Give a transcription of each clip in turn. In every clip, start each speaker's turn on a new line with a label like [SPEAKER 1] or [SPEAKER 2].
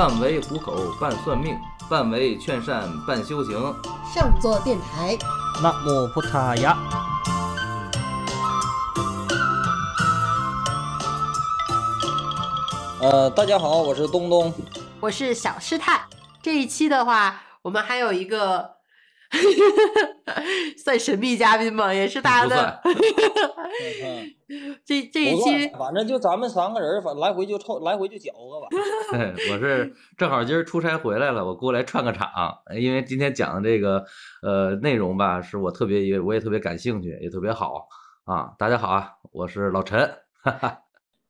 [SPEAKER 1] 半为虎口半算命半为劝善半修行。
[SPEAKER 2] 上座电台。
[SPEAKER 3] 纳木菩萨呀。
[SPEAKER 4] 呃大家好我是东东。
[SPEAKER 2] 我是小师太。这一期的话我们还有一个 算神秘嘉宾吧，也是大家的。这这一期，
[SPEAKER 4] 反正就咱们三个人，反来回就凑，来回就搅和吧。
[SPEAKER 1] 我是正好今儿出差回来了，我过来串个场，因为今天讲的这个呃内容吧，是我特别也我也特别感兴趣，也特别好啊。大家好啊，我是老陈。哈哈。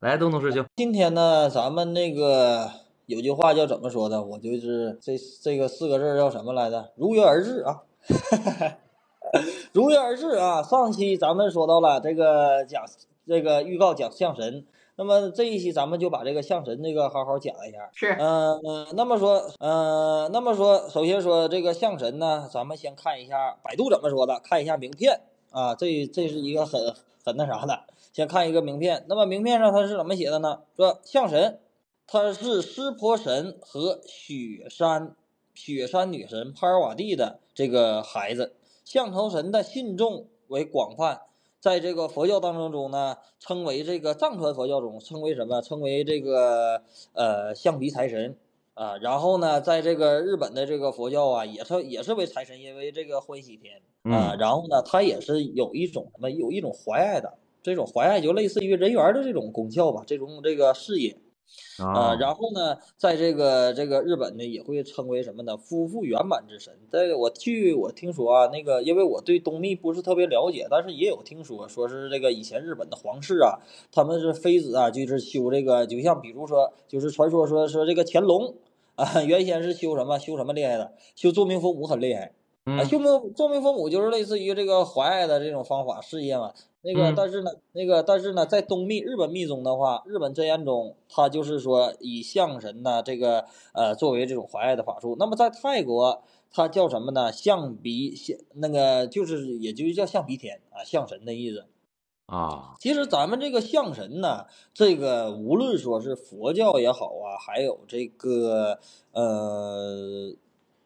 [SPEAKER 1] 来，东东师兄，
[SPEAKER 4] 今天呢，咱们那个有句话叫怎么说的？我就是这这个四个字叫什么来着？如约而至啊，如约而至啊。上期咱们说到了这个讲这个预告讲象神，那么这一期咱们就把这个象神这个好好讲一下。
[SPEAKER 2] 是，
[SPEAKER 4] 嗯嗯，那么说，嗯，那么说，首先说这个象神呢，咱们先看一下百度怎么说的，看一下名片啊，这这是一个很很那啥的。先看一个名片，那么名片上它是怎么写的呢？说象神，他是湿婆神和雪山雪山女神帕尔瓦蒂的这个孩子。象头神的信众为广泛，在这个佛教当中中呢，称为这个藏传佛教中称为什么？称为这个呃象鼻财神啊。然后呢，在这个日本的这个佛教啊，也称也是为财神，因为这个欢喜天啊。然后呢，它也是有一种什么？有一种怀爱的。这种怀爱就类似于人缘的这种功效吧，这种这个事业啊，然后呢，在这个这个日本呢，也会称为什么呢？夫妇圆满之神。这个我据我听说啊，那个因为我对东密不是特别了解，但是也有听说，说是这个以前日本的皇室啊，他们是妃子啊，就是修这个，就像比如说，就是传说说说这个乾隆啊，原先是修什么修什么厉害的，修坐命佛母很厉害啊，修命坐命父母就是类似于这个怀爱的这种方法事业嘛。那个，但是呢，那个，但是呢，在东密日本密宗的话，日本真言宗，它就是说以象神呢这个呃作为这种怀爱的法术。那么在泰国，它叫什么呢？象鼻象那个就是也就是叫象鼻天啊，象神的意思
[SPEAKER 1] 啊。
[SPEAKER 4] 其实咱们这个象神呢，这个无论说是佛教也好啊，还有这个呃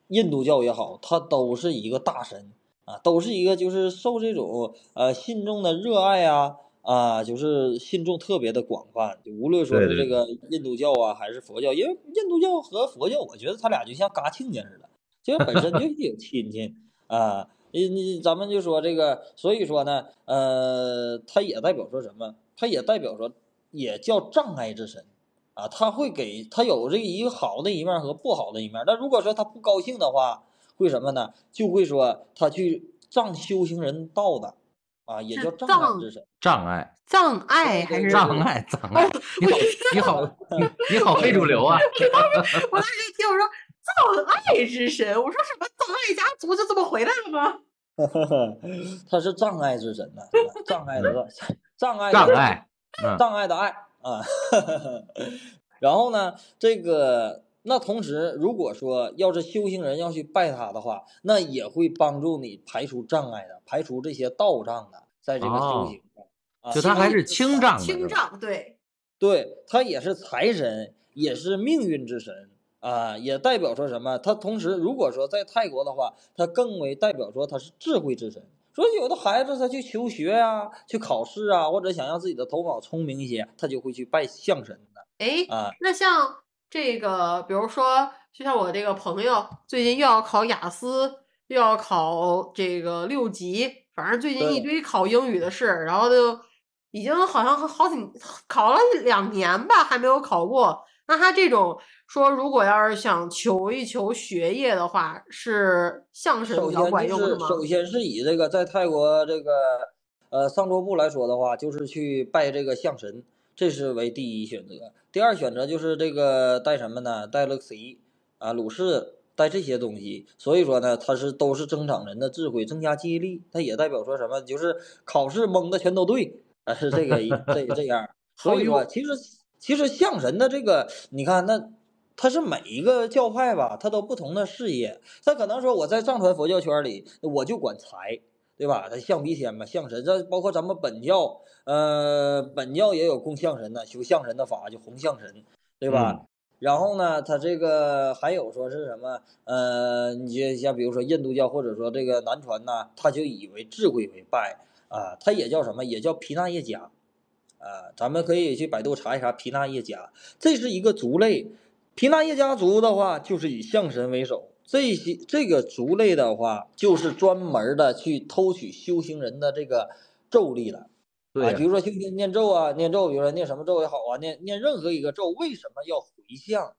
[SPEAKER 4] 印度教也好，它都是一个大神。啊，都是一个，就是受这种呃信众的热爱啊啊，就是信众特别的广泛。就无论说是这个印度教啊，还是佛教，因为印度教和佛教，我觉得他俩就像嘎亲家似的，其实本身就有亲戚啊。你你咱们就说这个，所以说呢，呃，它也代表说什么？它也代表说，也叫障碍之神啊。他会给他有这一个好的一面和不好的一面。那如果说他不高兴的话，会什么呢？就会说他去障修行人道的啊，也叫障碍之神。
[SPEAKER 1] 障碍，
[SPEAKER 2] 障碍还是
[SPEAKER 1] 障碍？障碍。你好，你好，你好，非主流啊！
[SPEAKER 2] 我当时一听我说障碍之神，我说什么障碍家族就这么回来了吗？
[SPEAKER 4] 他是障碍之神呐，障碍的障碍
[SPEAKER 1] 障碍
[SPEAKER 4] 障碍的爱啊。然后呢，这个。那同时，如果说要是修行人要去拜他的话，那也会帮助你排除障碍的，排除这些道障的，在这个修行
[SPEAKER 1] 上，啊就他还是清障，
[SPEAKER 2] 清障，对，
[SPEAKER 4] 对他也是财神，也是命运之神啊，也代表说什么？他同时，如果说在泰国的话，他更为代表说他是智慧之神。说有的孩子他去求学啊，去考试啊，或者想让自己的头脑聪明一些，他就会去拜相神的。
[SPEAKER 2] 哎，
[SPEAKER 4] 啊，
[SPEAKER 2] 那像。这个，比如说，就像我这个朋友，最近又要考雅思，又要考这个六级，反正最近一堆考英语的事，然后就已经好像好几考了两年吧，还没有考过。那他这种说，如果要是想求一求学业的话，是相声比较管用
[SPEAKER 4] 是吗？首先是以这个在泰国这个呃上桌部来说的话，就是去拜这个相神。这是为第一选择，第二选择就是这个带什么呢？带了 C 啊，鲁氏带这些东西，所以说呢，它是都是增长人的智慧，增加记忆力。它也代表说什么？就是考试蒙的全都对啊，是这个这这样。所以说，其实其实象神的这个，你看那它是每一个教派吧，它都不同的事业。他可能说我在藏传佛教圈里，我就管财。对吧？他象鼻天嘛，象神，这包括咱们本教，呃，本教也有供象神的，修象神的法，就红象神，对吧？然后呢，它这个还有说是什么？呃，你就像比如说印度教或者说这个南传呐，他就以为智慧为拜啊，它也叫什么？也叫皮纳叶家啊。咱们可以去百度查一查皮纳叶家，这是一个族类。皮纳叶家族的话，就是以象神为首。这些这个族类的话，就是专门的去偷取修行人的这个咒力了。啊，比如说修行念咒啊，念咒，比如说念什么咒也好啊，念念任何一个咒，为什么要回向？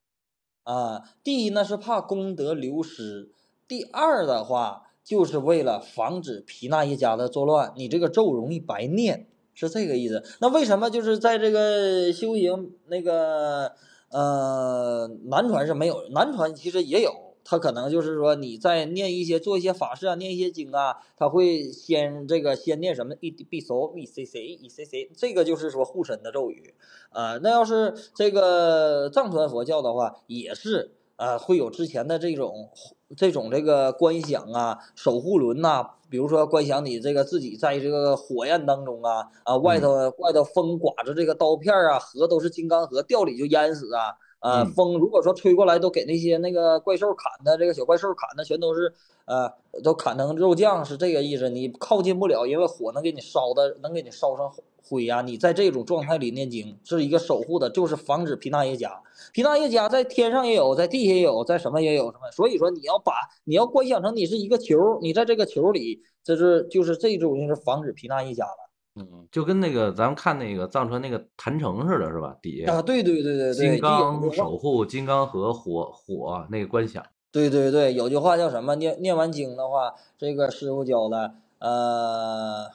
[SPEAKER 4] 啊，第一呢是怕功德流失，第二的话就是为了防止皮纳耶家的作乱，你这个咒容易白念，是这个意思。那为什么就是在这个修行那个呃南传是没有，南传其实也有。他可能就是说，你在念一些做一些法事啊，念一些经啊，他会先这个先念什么 e b so e c c e c c，这个就是说护身的咒语。呃，那要是这个藏传佛教的话，也是呃会有之前的这种这种这个观想啊、守护轮呐、比如说观想你这个自己在这个火焰当中啊啊外头外头风刮着这个刀片啊，河都是金刚河，掉里就淹死啊。呃，
[SPEAKER 1] 嗯
[SPEAKER 4] 风如果说吹过来，都给那些那个怪兽砍的，这个小怪兽砍的全都是呃，都砍成肉酱，是这个意思。你靠近不了，因为火能给你烧的，能给你烧成灰呀、你在这种状态里念经，是一个守护的，就是防止皮纳耶加。皮纳耶加在天上也有，在地下也有，在什么也有什么。所以说你要把你要观想成你是一个球，你在这个球里，这是就是这种就是防止皮纳耶加了
[SPEAKER 1] 嗯，就跟那个咱们看那个藏传那个坛城似的，是吧？底下
[SPEAKER 4] 啊！对对对对对，
[SPEAKER 1] 金刚守护金刚和火火那个观想，
[SPEAKER 4] 对对对，有句话叫什么？念念完经的话，这个师傅教的，呃，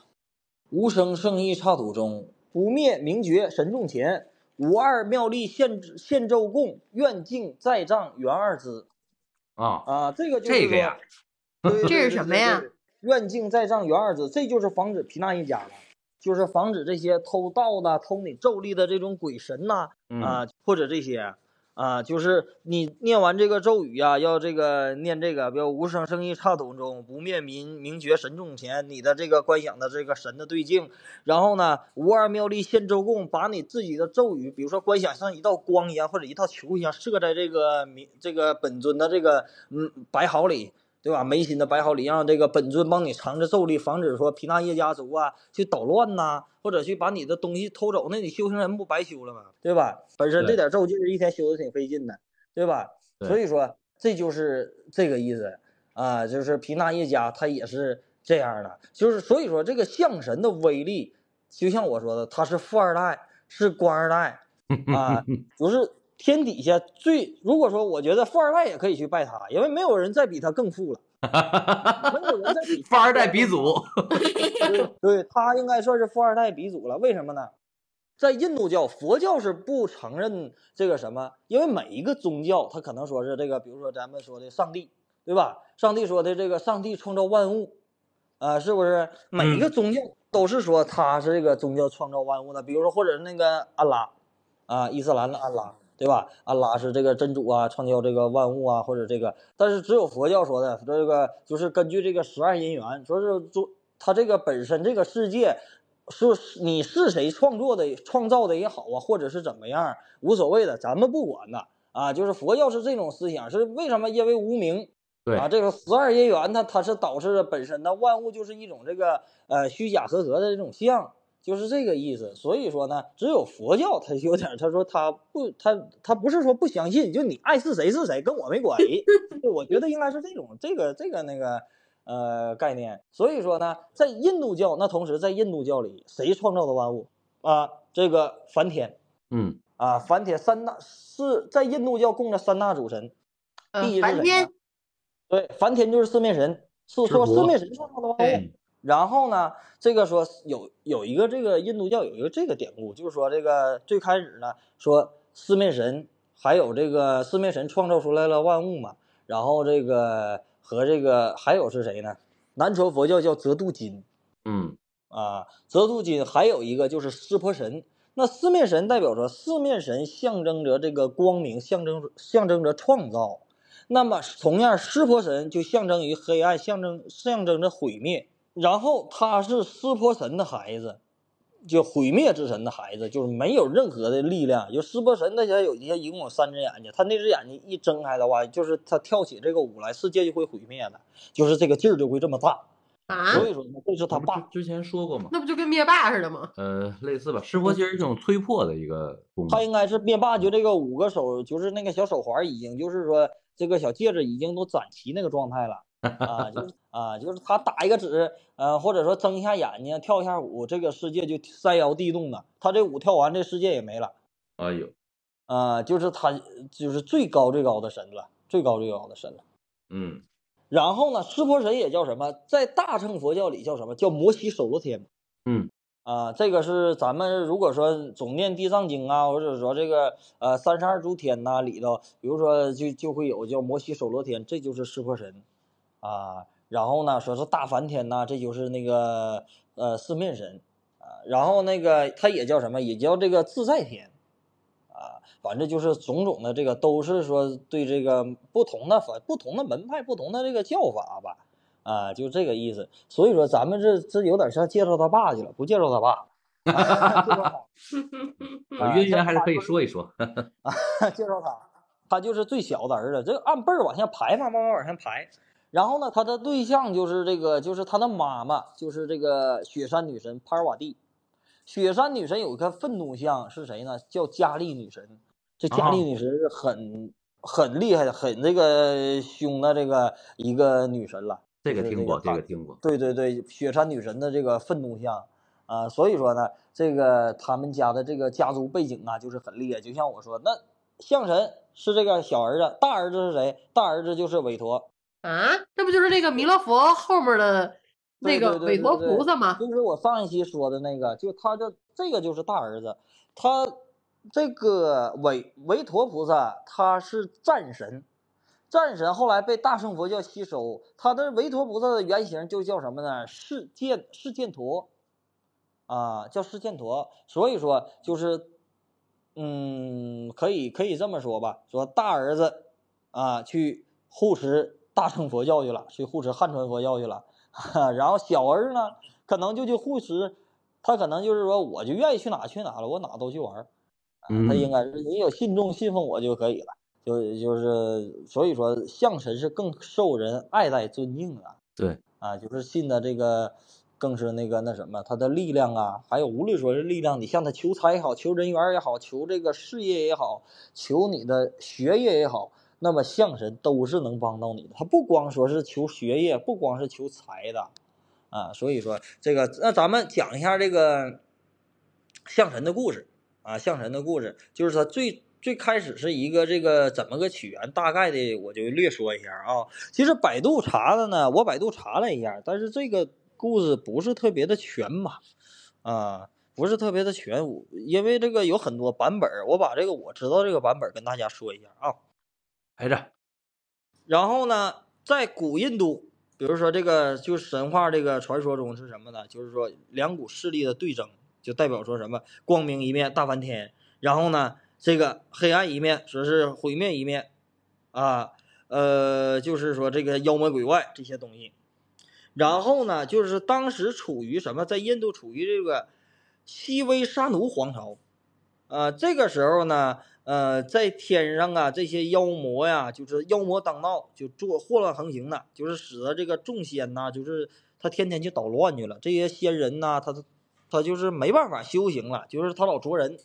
[SPEAKER 4] 无声胜意刹土中，不灭名觉神众前，无二妙力现现咒供，愿敬在藏圆二支
[SPEAKER 1] 啊，
[SPEAKER 4] 啊，这个就是
[SPEAKER 1] 这个呀，
[SPEAKER 4] 对
[SPEAKER 2] 这是什么呀
[SPEAKER 4] 愿敬在藏圆二支，这就是防止皮纳一家了，就是防止这些偷盗的、偷你咒力的这种鬼神呐、
[SPEAKER 1] 嗯
[SPEAKER 4] 啊，或者这些啊，就是你念完这个咒语呀、要这个念这个，比如无声胜意刹土中，不灭民明觉神众前，你的这个观想的这个神的对境，然后呢，无二妙力现周供，把你自己的咒语，比如说观想像一道光一样，或者一道球一样，射在这个明这个本尊的这个嗯白毫里。对吧？眉心的摆好礼，让这个本尊帮你藏着咒力，防止说皮纳叶家族啊去捣乱呐、或者去把你的东西偷走，那你修行人不白修了吗？对吧？本身这点咒劲儿一天修的挺费劲的，对吧？
[SPEAKER 1] 对
[SPEAKER 4] 所以说这就是这个意思啊，就是皮纳叶家他也是这样的，就是所以说这个象神的威力，就像我说的，他是富二代，是官二代 啊，就是天底下最，如果说我觉得富二代也可以去拜他，因为没有人再比他更富了，没有人再比
[SPEAKER 1] 富二代鼻祖，
[SPEAKER 4] 对对，他应该算是富二代鼻祖了。为什么呢？在印度教、佛教是不承认这个什么，因为每一个宗教，他可能说是这个，比如说咱们说的上帝，对吧？上帝说的这个上帝创造万物，啊、是不是？每一个宗教都是说他是这个宗教创造万物的，比如说或者是那个安拉，啊，伊斯兰的安拉，对吧？安拉是这个真主啊，创造这个万物啊，或者这个，但是只有佛教说的，这个就是根据这个十二因缘，说是做它这个本身这个世界。说是你是谁创作的、创造的也好啊，或者是怎么样，无所谓的，咱们不管的啊。就是佛教是这种思想，是为什么？因为无名，
[SPEAKER 1] 对
[SPEAKER 4] 啊，这个十二因缘它它是导致了本身的万物就是一种这个呃虚假合格的这种相，就是这个意思。所以说呢，只有佛教它有点，他说他不，他他不是说不相信，就你爱是谁是谁跟我没关系。就我觉得应该是这种这个这个那个呃概念。所以说呢，在印度教那同时在印度教里，谁创造的万物啊？这个梵天
[SPEAKER 1] 嗯
[SPEAKER 4] 啊，梵天三大是在印度教供着三大主神。
[SPEAKER 2] 呃
[SPEAKER 4] 第一是谁
[SPEAKER 2] 梵天
[SPEAKER 4] 呢？对，梵天就是四面神，是说四面神创造的万物
[SPEAKER 2] 对。
[SPEAKER 4] 然后呢，这个说有有一个这个印度教有一个这个典故，就是说这个最开始呢说四面神，还有这个四面神创造出来了万物嘛。然后这个和这个还有是谁呢？南传佛教叫泽度金
[SPEAKER 1] 嗯
[SPEAKER 4] 啊，泽度金还有一个就是湿婆神。那四面神代表着四面神象征着这个光明，象征象征着创造。那么同样，湿婆神就象征于黑暗，象征象征着毁灭。然后他是湿婆神的孩子，就毁灭之神的孩子，就是没有任何的力量。就湿婆神那些有一些一共有三只眼睛，他那只眼睛一睁开的话，就是他跳起这个舞来，世界就会毁灭的，就是这个劲儿就会这么大。
[SPEAKER 2] 啊，
[SPEAKER 4] 所以说呢，这是他爸。
[SPEAKER 1] 之之前说过嘛，
[SPEAKER 2] 那不就跟灭霸似的吗？
[SPEAKER 1] 呃，类似吧。湿婆其实是一种催破的一个功能。
[SPEAKER 4] 他应该是灭霸，就这个五个手，就是那个小手环，已经就是说这个小戒指已经都攒齐那个状态了啊，就是啊，就是他打一个指，呃，或者说睁一下眼睛，跳一下舞，这个世界就山摇地动的。他这舞跳完，这世界也没了
[SPEAKER 1] 哎呦，
[SPEAKER 4] 啊，就是他就是最高最高的神了，最高最高的神了。
[SPEAKER 1] 嗯
[SPEAKER 4] 然后呢，湿婆神也叫什么？在大乘佛教里叫什么？叫摩西首罗天。
[SPEAKER 1] 嗯
[SPEAKER 4] 啊，这个是咱们如果说总念地藏经啊，或者说这个呃三十二诸天呐、里头，比如说就就会有叫摩西首罗天，这就是湿婆神啊。然后呢，说是大梵天呐、这就是那个呃四面神啊。然后那个他也叫什么？也叫这个自在天啊。反正就是种种的这个都是说对这个不同的反不同的门派不同的这个叫法吧。啊，就这个意思。所以说咱们这这有点像介绍他爸去了，不介绍他爸，介绍他，啊
[SPEAKER 1] 渊源还是可以说一说。
[SPEAKER 4] 介绍他，他就是最小的儿子，这个按辈儿往下排嘛，慢慢往下排。然后呢，他的对象就是这个，就是他的妈妈，就是这个雪山女神帕尔瓦蒂。雪山女神有一个愤怒像是谁呢？叫佳丽女神。这佳丽女神是很、很厉害的，很这个凶的这个一个女神了。
[SPEAKER 1] 这个听过，这个听过。
[SPEAKER 4] 对对对，雪山女神的这个愤怒像啊，所以说呢，这个他们家的这个家族背景啊，就是很厉害。就像我说，那象神是这个小儿子，大儿子是谁？大儿子就是韦陀，
[SPEAKER 2] 啊，这不就是那个弥勒佛后面的那个韦陀菩萨吗？
[SPEAKER 4] 就是我上一期说的那个，就他的这个就是大儿子，他这个韦韦陀菩萨他是战神，战神后来被大乘佛教吸收，他的韦陀菩萨的原型就叫什么呢？释犍释犍陀，啊，叫释犍陀。所以说就是，嗯，可以可以这么说吧，说大儿子啊去护持大乘佛教去了，去护持汉传佛教去了。然后小儿呢，可能就去护持，他可能就是说，我就愿意去哪去哪了，我哪都去玩他
[SPEAKER 1] 嗯。
[SPEAKER 4] 应该是你有信众信奉我就可以了，就就是所以说象神是更受人爱戴尊敬的
[SPEAKER 1] 对，
[SPEAKER 4] 啊，就是信的这个更是那个那什么，他的力量啊，还有无论说是力量，你向他求财也好，求人缘也好，求这个事业也好，求你的学业也好，那么象神都是能帮到你的。他不光说是求学业，不光是求财的，啊，所以说这个，那咱们讲一下这个象神的故事啊，象神的故事就是它最最开始是一个这个怎么个起源，大概的我就略说一下啊。其实百度查的呢，我百度查了一下，但是这个故事不是特别的全吧，啊，不是特别的全，因为这个有很多版本，我把这个我知道这个版本跟大家说一下啊。
[SPEAKER 1] 陪着。
[SPEAKER 4] 然后呢，在古印度，比如说这个就是神话这个传说中是什么呢？就是说两股势力的对争，就代表说什么光明一面大梵天，然后呢这个黑暗一面说是毁灭一面，啊，呃，就是说这个妖魔鬼怪这些东西。然后呢，就是当时处于什么，在印度处于这个西威沙奴皇朝，呃，这个时候呢，呃，在天上啊，这些妖魔呀，就是妖魔当道，就做祸乱横行的，就是使得这个众仙呐，就是他天天去捣乱去了。这些仙人呐，他他就是没办法修行了，就是他老捉人，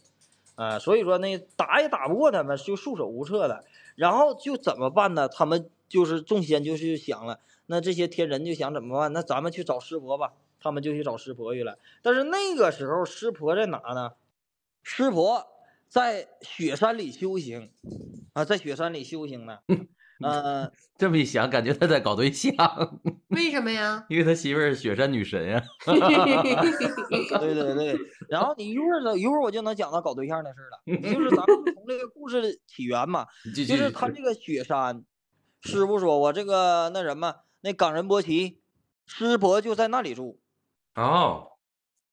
[SPEAKER 4] 啊、所以说呢，打也打不过他们，就束手无策的。然后就怎么办呢？他们就是众仙就是想了，那这些天人就想怎么办？那咱们去找湿婆吧。他们就去找湿婆去了。但是那个时候湿婆在哪呢？湿婆在雪山里修行啊，在雪山里修行呢。呃，
[SPEAKER 1] 这么一想，感觉他在搞对象，
[SPEAKER 2] 为什么呀？
[SPEAKER 1] 因为他媳妇儿是雪山女神呀。
[SPEAKER 4] 对对对，然后你一会儿呢，一会儿我就能讲到搞对象的事儿了。就是咱们从这个故事的起源嘛，就是他这个雪山，师傅说我这个那什么，那冈仁波齐，师婆就在那里住
[SPEAKER 1] 哦，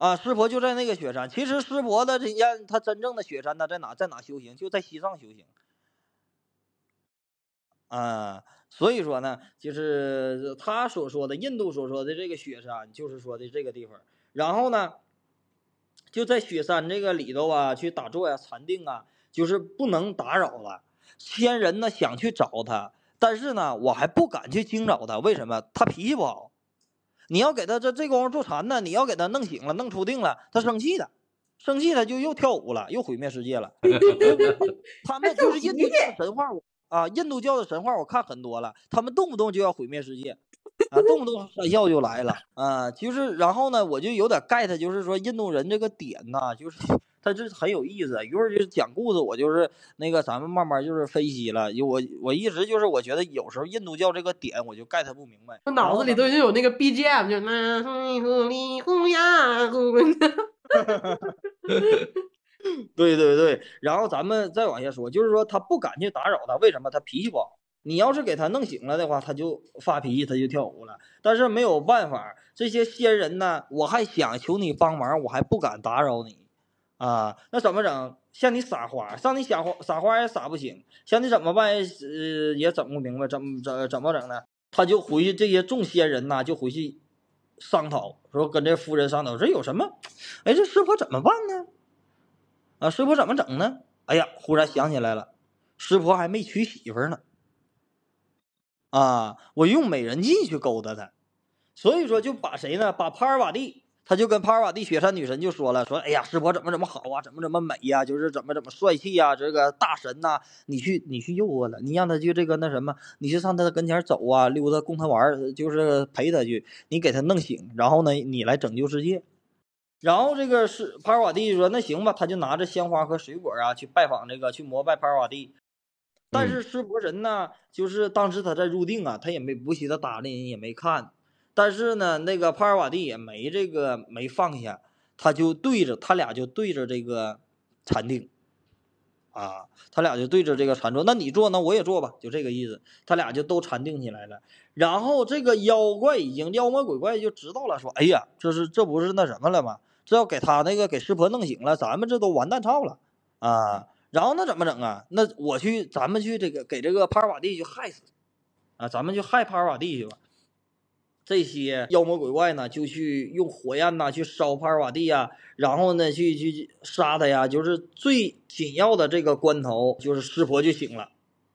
[SPEAKER 4] 啊，湿婆就在那个雪山。其实湿婆的这他真正的雪山呢，在哪在哪修行？就在西藏修行。啊，所以说呢，就是他所说的印度所说的这个雪山，就是说的这个地方。然后呢，就在雪山这个里头啊，去打坐呀、禅定啊，就是不能打扰了。仙人呢想去找他，但是呢，我还不敢去惊扰他，为什么？他脾气不好。你要给他这这功夫做禅呢，你要给他弄醒了、弄出定了，他生气了，生气他就又跳舞了，又毁灭世界了。他们就是印度教的神话啊，印度教的神话我看很多了，他们动不动就要毁灭世界。啊，动不动山笑就来了啊！就是，然后呢，我就有点 get，就是说印度人这个点呐，就是他这很有意思。一会儿就是讲故事，我就是那个咱们慢慢就是分析了。我我一直就是我觉得有时候印度教这个点我就 get 不明白。
[SPEAKER 2] 我脑子里都已经有那个 BGM，就那呼呼哩呼呀呼。
[SPEAKER 4] 对对对，然后咱们再往下说，就是说他不敢去打扰他，为什么？他脾气不好。你要是给他弄醒了的话，他就发脾气，他就跳舞了。但是没有办法，这些仙人呢，我还想求你帮忙，我还不敢打扰你，啊，那怎么整？向你撒花，向你撒花撒花也撒不醒，向你怎么办？呃，也整不明白，怎么怎怎么整呢？他就回去，这些众仙人呐，就回去商讨，说跟这夫人商讨，这有什么？哎，这师婆怎么办呢？啊，师婆怎么整呢？哎呀，忽然想起来了，师婆还没娶媳妇呢。啊，我用美人计去勾搭他，所以说就把谁呢？把帕尔瓦蒂，他就跟帕尔瓦蒂雪山女神就说了，说哎呀，师婆怎么怎么好啊，怎么怎么美呀、就是怎么怎么帅气呀、这个大神呐、你去你去诱惑他，你让他去这个那什么，你去上他的跟前走啊，溜达供他玩，就是陪他去，你给他弄醒，然后呢，你来拯救世界。然后这个是帕尔瓦蒂说那行吧，他就拿着鲜花和水果啊去拜访这个去膜拜帕尔瓦蒂。但是湿婆神呢，就是当时他在入定啊，他也没不惜的搭理，也没看。但是呢，那个帕尔瓦蒂也没这个没放下，他就对着他俩就对着这个禅定，啊，他俩就对着这个禅坐。那你坐，那我也坐吧，就这个意思。他俩就都禅定起来了。然后这个妖怪已经妖魔鬼怪就知道了，说：“哎呀，这是这不是那什么了吗？这要给他那个给师婆弄醒了，咱们这都完蛋操了啊！”然后那怎么整啊？那我去，咱们去这个给这个帕尔瓦蒂去害死，啊，咱们去害帕尔瓦蒂去吧。这些妖魔鬼怪呢，就去用火焰呐去烧帕尔瓦蒂呀，然后呢去去杀他呀。就是最紧要的这个关头，就是湿婆就醒了，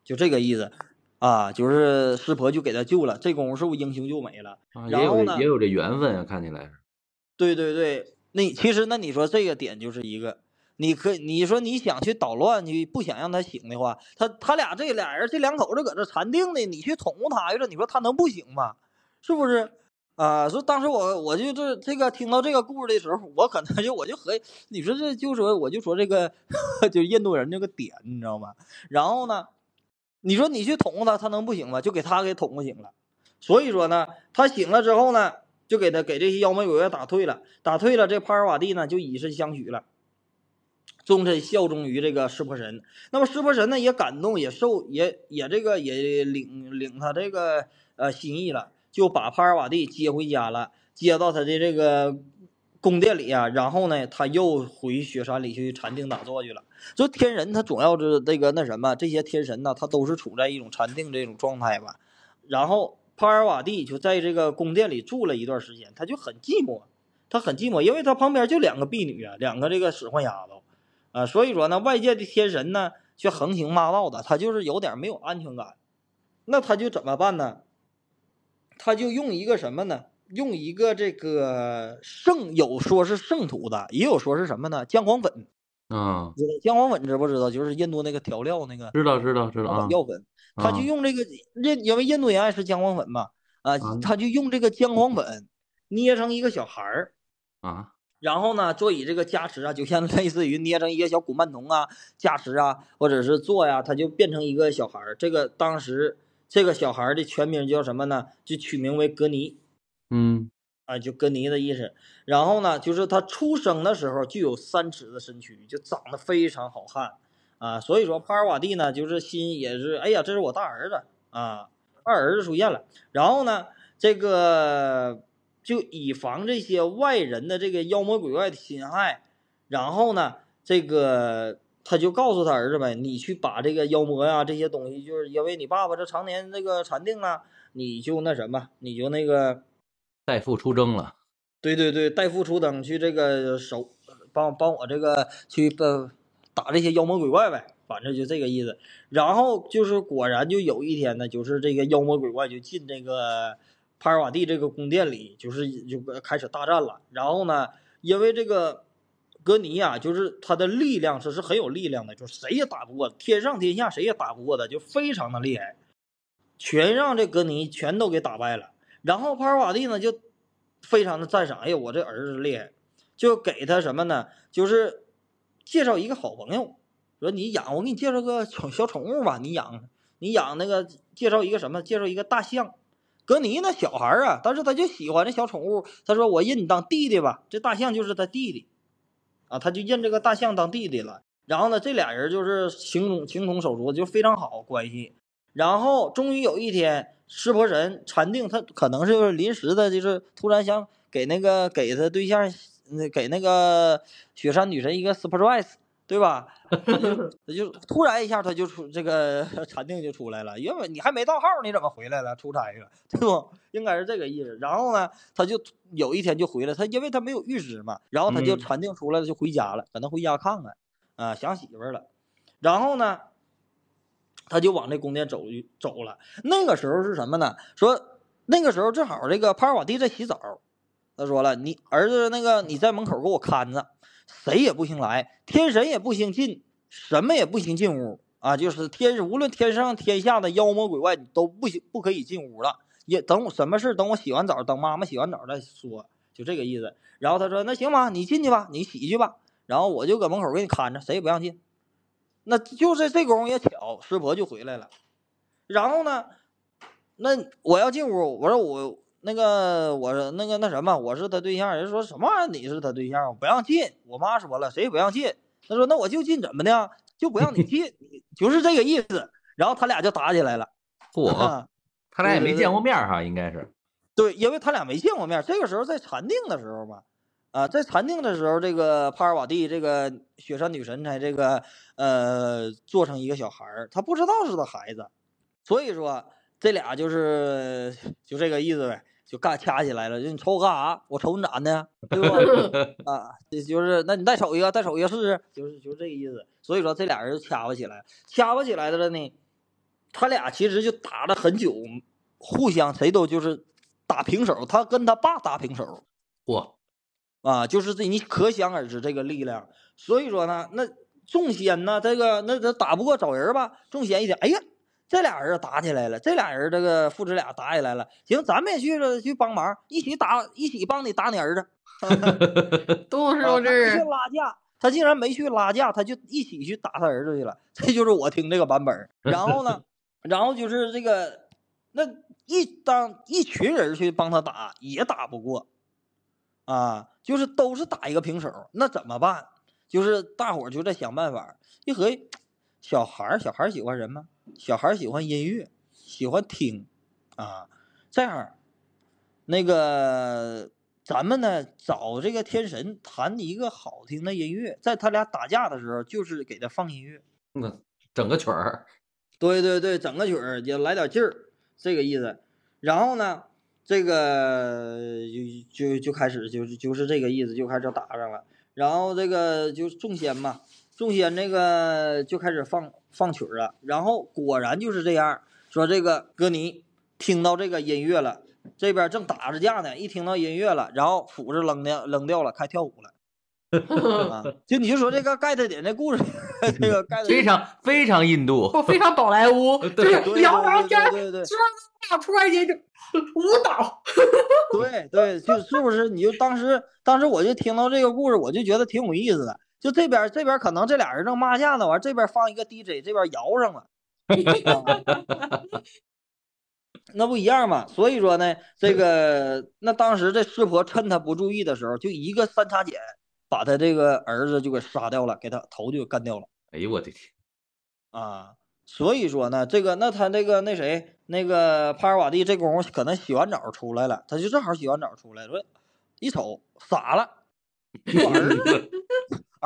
[SPEAKER 4] 就这个意思啊。就是湿婆就给他救了，这功夫是不是英雄救美了？
[SPEAKER 1] 啊，也有
[SPEAKER 4] 然后呢
[SPEAKER 1] 这也有这缘分啊，看起来是。
[SPEAKER 4] 对对对，那其实那你说这个点就是一个，你可你说你想去捣乱，你不想让他醒的话，他他俩这俩人这两口子搁这禅定的，你去捅咕他去了，你说他能不醒吗？是不是？啊，说当时我我就这这个听到这个故事的时候，我可能就我就和，你说这就说我就说这个 就印度人这个点，你知道吗？然后呢，你说你去捅咕他，他能不醒吗？就给他给捅咕醒了。所以说呢，他醒了之后呢，就给他给这些妖魔鬼怪打退了，打退了，这帕尔瓦蒂呢就以身相许了，终身效忠于这个湿婆神。那么湿婆神呢也感动，也受也也这个也领领他这个呃心意了，就把帕尔瓦蒂接回家了，接到他的这个宫殿里啊，然后呢他又回雪山里去禅定打坐去了。就天人他总要是这个那什么，这些天神呢，他都是处在一种禅定这种状态吧。然后帕尔瓦蒂就在这个宫殿里住了一段时间，他就很寂寞，他很寂寞，因为他旁边就两个婢女啊，两个这个使唤丫头，啊，所以说呢，外界的天神呢却横行霸道的，他就是有点没有安全感。那他就怎么办呢？他就用一个什么呢？用一个这个圣，有说是圣土的，也有说是什么呢？姜黄粉，
[SPEAKER 1] 啊，
[SPEAKER 4] 知道姜黄粉知不知道？就是印度那个调料那个
[SPEAKER 1] 知道知道知道啊。
[SPEAKER 4] 药粉，他就
[SPEAKER 1] 啊
[SPEAKER 4] 用这个印，因为印度人爱吃姜黄粉嘛，啊
[SPEAKER 1] 啊，
[SPEAKER 4] 他就用这个姜黄粉捏成一个小孩儿，
[SPEAKER 1] 啊，
[SPEAKER 4] 然后呢，座椅这个加持啊，就像类似于捏成一个小古曼童啊，加持啊，或者是坐呀，他就变成一个小孩儿。这个当时这个小孩儿的全名叫什么呢？就取名为格尼
[SPEAKER 1] 嗯
[SPEAKER 4] 啊，就格尼的意思。然后呢，就是他出生的时候就有三尺的身躯，就长得非常好看啊。所以说帕尔瓦蒂呢，就是心也是，哎呀，这是我大儿子啊，二儿子出现了。然后呢，这个就以防这些外人的这个妖魔鬼怪的侵害，然后呢，这个他就告诉他儿子呗，你去把这个妖魔呀这些东西，就是因为你爸爸这常年那个禅定啊，你就那什么，你就那个。
[SPEAKER 1] 代父出征了。
[SPEAKER 4] 对对对，代父出征去这个守，帮帮我这个去呃打这些妖魔鬼怪呗，反正就这个意思。然后就是果然就有一天呢，就是这个妖魔鬼怪就进这个帕尔瓦蒂这个宫殿里，就是就开始大战了。然后呢，因为这个格尼呀、就是他的力量是是很有力量的，就是谁也打不过，天上天下谁也打不过的，就非常的厉害，全让这格尼全都给打败了。然后帕尔瓦蒂呢就非常的赞赏，哎呀，我这儿子厉害，就给他什么呢？就是介绍一个好朋友，说你养我给你介绍个宠小宠物吧，你养你养那个介绍一个什么？介绍一个大象。格尼那小孩儿啊，但是他就喜欢这小宠物，他说我认你当弟弟吧，这大象就是他弟弟，啊，他就认这个大象当弟弟了。然后呢，这俩人就是情同情同手足，就非常好关系。然后终于有一天，湿婆神禅定，他可能是临时的，就是突然想给那个给他对象，给那个雪山女神一个 surprise，对吧？他就突然一下他就出这个 禅定就出来了，原本你还没到号，你怎么回来了？出差了，对不？应该是这个意思。然后呢，他就有一天就回来，他因为他没有预知嘛，然后他就
[SPEAKER 1] 嗯
[SPEAKER 4] 禅定出来了，就回家了，可能回家看看啊，想媳妇儿了。然后呢，他就往这宫殿走走了。那个时候是什么呢？说那个时候正好这个帕尔瓦蒂在洗澡，他说了：“你儿子那个你在门口给我看着，谁也不行来，天神也不行进，什么也不行进屋啊！就是天无论天上天下的妖魔鬼怪，你都不行不可以进屋了。也等我什么事等我洗完澡，等妈妈洗完澡再说，就这个意思。然后他说：那行吧，你进去吧，你洗去吧。然后我就搁门口给你看着，谁也不让进。那就是这功夫也巧，师婆就回来了。然后呢，那我要进屋，我说我那个我说那个那什么，我是他对象。人说什么玩意儿？你是他对象？我不让进。我妈说了，谁也不让进。他说那我就进，怎么的？就不让你 进，就是这个意思。然后他俩就打起来了。
[SPEAKER 1] 嚯，
[SPEAKER 4] 啊
[SPEAKER 1] 他俩也没见过面儿哈，应该是。
[SPEAKER 4] 对，因为他俩没见过面，这个时候在禅定的时候嘛，啊，在禅定的时候，这个帕尔瓦蒂这个雪山女神才这个呃做成一个小孩儿，他不知道是他孩子，所以说这俩就是就这个意思呗，就干掐起来了，就你瞅我干啥？我瞅你咋的？对吧？啊，这就是那你再瞅一个，再瞅一个试试，就是就是这个意思。所以说这俩人就掐不起来，掐不起来的了呢，他俩其实就打了很久，互相谁都就是打平手，他跟他爸打平手
[SPEAKER 1] 嚯，
[SPEAKER 4] 啊，就是这你可想而知这个力量。所以说呢，那众仙呢，这个那这打不过找人吧，众仙一想，哎呀。这俩人打起来了，这俩人这个父子俩打起来了，行，咱们也去了，去帮忙，一起打，一起帮你打你儿子。
[SPEAKER 2] 东东师
[SPEAKER 4] 啊他没
[SPEAKER 2] 傅这是
[SPEAKER 4] 去拉架，他竟然没去拉架，他就一起去打他儿子去了。这就是我听这个版本。然后呢，然后就是这个，那一当一群人去帮他打，也打不过，啊，就是都是打一个平手，那怎么办？就是大伙儿就在想办法。一合计，小孩儿小孩儿喜欢什么？小孩儿喜欢音乐，喜欢听，啊，这样，那个咱们呢找这个天神弹一个好听的音乐，在他俩打架的时候，就是给他放音乐。
[SPEAKER 1] 嗯，整个曲儿，
[SPEAKER 4] 对对对，整个曲儿也来点劲儿，这个意思。然后呢，这个就就就开始就是就是这个意思，就开始打上了。然后这个就众仙嘛，众仙那个就开始放放曲儿了。然后果然就是这样，说这个哥尼听到这个音乐了，这边正打着架呢，一听到音乐了，然后斧子扔掉扔掉了，开跳舞了。啊，就你就说这个盖特点这故事，这个盖特点
[SPEAKER 1] 非常非常印度。
[SPEAKER 2] 我非常宝莱坞，就
[SPEAKER 1] 对
[SPEAKER 2] 是
[SPEAKER 4] 对
[SPEAKER 2] 摇摇天，
[SPEAKER 4] 对对
[SPEAKER 2] 突然间就舞蹈，
[SPEAKER 4] 对对，就是不是？你就当时当时我就听到这个故事，我就觉得挺有意思的。就这边这边可能这俩人正骂架呢，完这边放一个 DJ，这边摇上了，啊那不一样嘛？所以说呢，这个那当时这师婆趁他不注意的时候，就一个三叉戟把他这个儿子就给杀掉了，给他头就干掉了。
[SPEAKER 1] 哎呦我的天，
[SPEAKER 4] 啊，所以说呢，这个那他这个那谁那个帕尔瓦蒂这功夫可能洗完澡出来了，他就正好洗完澡出来，说一瞅傻了，我儿子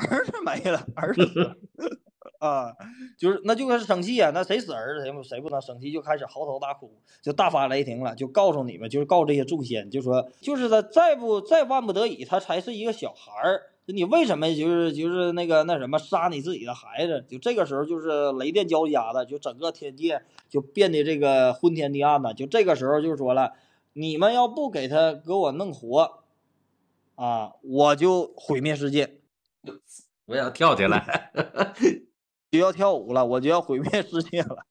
[SPEAKER 4] 儿子没了，儿子死了 啊，就是那就开始生气啊、那谁死儿子谁不谁不能生气，就开始嚎啕大哭，就大发雷霆了，就告诉你们，就是告这些众仙，就说就是他再不再万不得已，他才是一个小孩儿，你为什么就是就是那个那什么杀你自己的孩子？就这个时候就是雷电交加的，就整个天界就变得这个昏天地暗的。就这个时候就说了，你们要不给他给我弄活，啊，我就毁灭世界，
[SPEAKER 1] 我要跳起来。
[SPEAKER 4] 就要跳舞了，我就要毁灭世界了。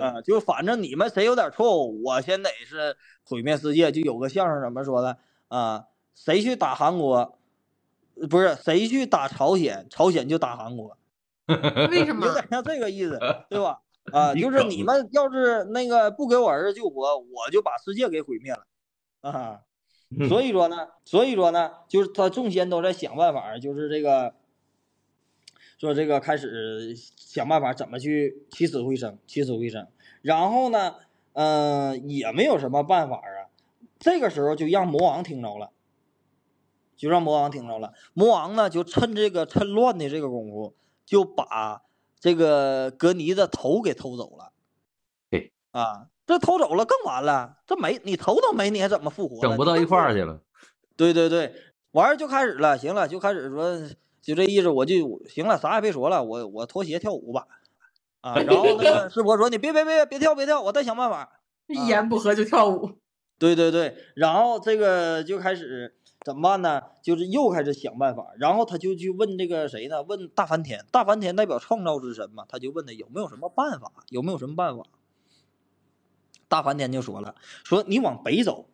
[SPEAKER 4] 啊，就反正你们谁有点错误，我先得是毁灭世界。就有个相声怎么说的啊？谁去打韩国？不是谁去打朝鲜，朝鲜就打韩国，
[SPEAKER 2] 为什么
[SPEAKER 4] 有？点像这个意思，对吧？啊，就是你们要是那个不给我儿子救活，我就把世界给毁灭了啊。所以说呢，所以说呢，就是他众仙都在想办法，就是这个，说这个开始想办法怎么去起死回生，起死回生。然后呢，嗯、也没有什么办法啊。这个时候就让魔王听着了，就让魔王听着了。魔王呢，就趁这个趁乱的这个功夫，就把这个格尼的头给偷走了。
[SPEAKER 1] 对
[SPEAKER 4] 啊，这偷走了更完了，这没你头都没，你还怎么复活？
[SPEAKER 1] 整不到一块儿去了。
[SPEAKER 4] 对对对，完事儿就开始了，行了，就开始说，就这意思，我就行了，啥也别说了，我我脱鞋跳舞吧，啊，然后那个师伯说，你别别别别跳别跳，我再想办法。
[SPEAKER 2] 一言不合就跳舞，
[SPEAKER 4] 对对对，然后这个就开始怎么办呢？就是又开始想办法，然后他就去问这个谁呢？问大梵天，大梵天代表创造之神嘛，他就问他有没有什么办法，有没有什么办法？大梵天就说了，说你往北走，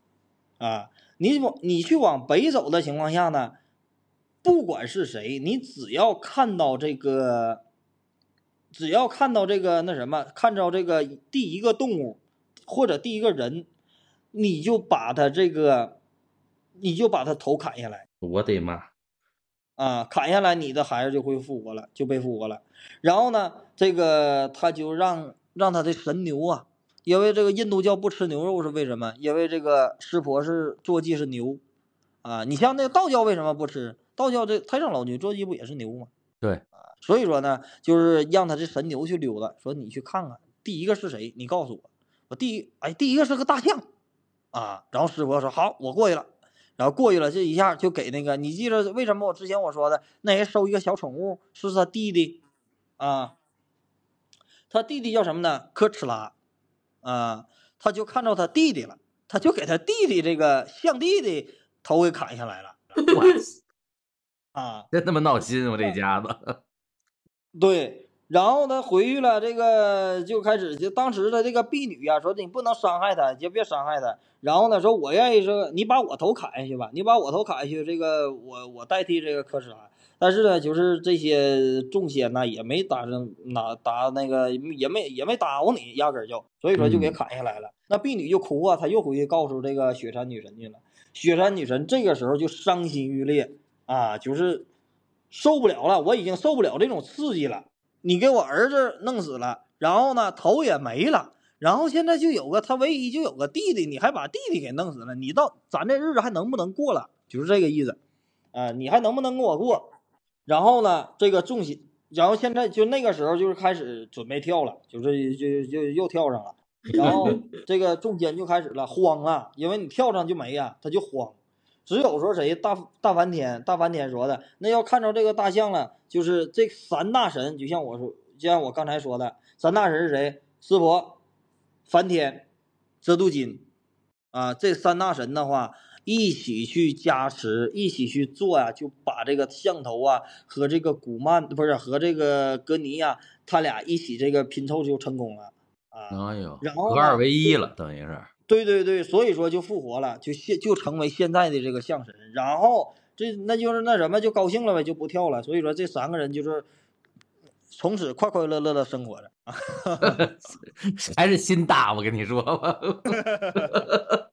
[SPEAKER 4] 啊，你往你去往北走的情况下呢，不管是谁，你只要看到这个，只要看到这个那什么，看到这个第一个动物或者第一个人，你就把他这个，你就把他头砍下来
[SPEAKER 1] 我的妈！
[SPEAKER 4] 啊，砍下来，你的孩子就会复活了，就被复活了。然后呢，这个他就让让他的神牛啊，因为这个印度教不吃牛肉是为什么？因为这个湿婆是坐骑是牛啊，你像那个道教为什么不吃？道教这太上老君坐骑不也是牛吗？
[SPEAKER 1] 对
[SPEAKER 4] 啊，所以说呢，就是让他这神牛去溜达，说你去看看第一个是谁，你告诉我。我第一哎，第一个是个大象啊，然后师婆说好，我过去了。然后过去了，这一下就给那个，你记着为什么我之前我说的那人收一个小宠物是他弟弟啊？他弟弟叫什么呢？科哧拉啊，他就看到他弟弟了，他就给他弟弟这个象弟弟头给砍下来了
[SPEAKER 1] 哇，
[SPEAKER 4] 啊。
[SPEAKER 1] 真他妈闹心！我这一家子，
[SPEAKER 4] 对，然后他回去了，这个就开始就当时的这个婢女呀、说你不能伤害他，就别伤害他。然后呢，说我愿意说你把我头砍下去吧，你把我头砍下去，这个我我代替这个科斯拉。但是呢，就是这些众仙呢，也没打上拿打那个，也没也没打过你，压根儿就，所以说就给
[SPEAKER 1] 嗯
[SPEAKER 4] 砍下来了。那婢女就哭啊，她又回去告诉这个雪山女神去了。雪山女神这个时候就伤心欲裂啊，就是受不了了，我已经受不了这种刺激了。你给我儿子弄死了，然后呢头也没了，然后现在就有个他唯一就有个弟弟，你还把弟弟给弄死了，你到咱这日子还能不能过了？就是这个意思，啊、你还能不能跟我过？然后呢，这个重心，然后现在就那个时候就是开始准备跳了，就是就就又跳上了，然后这个中间就开始了慌了，因为你跳上就没呀，他就慌。只有说谁大大梵天，大梵天说的，那要看着这个大象了，就是这三大神，就像我说，就像我刚才说的，三大神是谁？湿婆、梵天、遮度金啊，这三大神的话，一起去加持，一起去做呀、就把这个象头啊和这个古曼不是和这个格尼呀、他俩一起这个拼凑就成功了啊。
[SPEAKER 1] 哎呦，
[SPEAKER 4] 然后
[SPEAKER 1] 合二为一了，等于是。
[SPEAKER 4] 对对对，所以说就复活了，就现就成为现在的这个象神，然后这那就是那什么就高兴了呗，就不跳了。所以说这三个人就是从此快快乐乐的生活着。
[SPEAKER 1] 还是心大，我跟你说吧。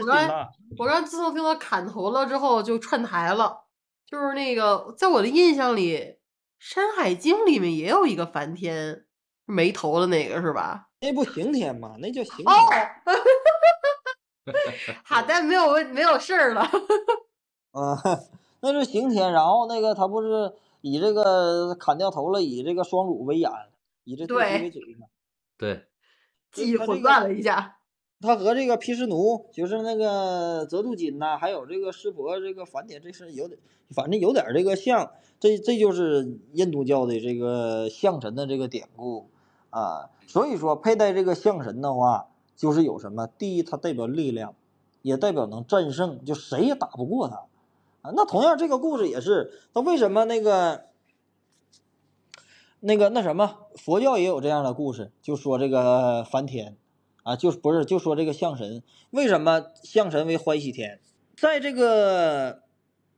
[SPEAKER 2] 我刚才，我刚自从听到砍头了之后就串台了，就是那个在我的印象里，《山海经》里面也有一个梵天没头的那个是吧？
[SPEAKER 4] 那不刑天吗？那叫刑
[SPEAKER 2] 哦
[SPEAKER 4] 天。
[SPEAKER 2] 好的，没有问没有事儿了。
[SPEAKER 4] 啊，那是刑天。然后那个他不是以这个砍掉头了，以这个双乳为眼，以这对
[SPEAKER 2] 对
[SPEAKER 4] 为嘴嘛。
[SPEAKER 1] 对，
[SPEAKER 2] 记忆混乱了一下。
[SPEAKER 4] 他和这个毗湿奴，就是那个泽度金呐，还有这个湿婆这个梵天，这是有点，反正有点这个像。这这就是印度教的这个象神的这个典故啊。所以说，佩戴这个象神的话，就是有什么？第一，它代表力量，也代表能战胜，就谁也打不过他啊。那同样，这个故事也是，那为什么那个？那个那什么，佛教也有这样的故事，就说这个梵天，啊，就不是就说这个象神，为什么象神为欢喜天？在这个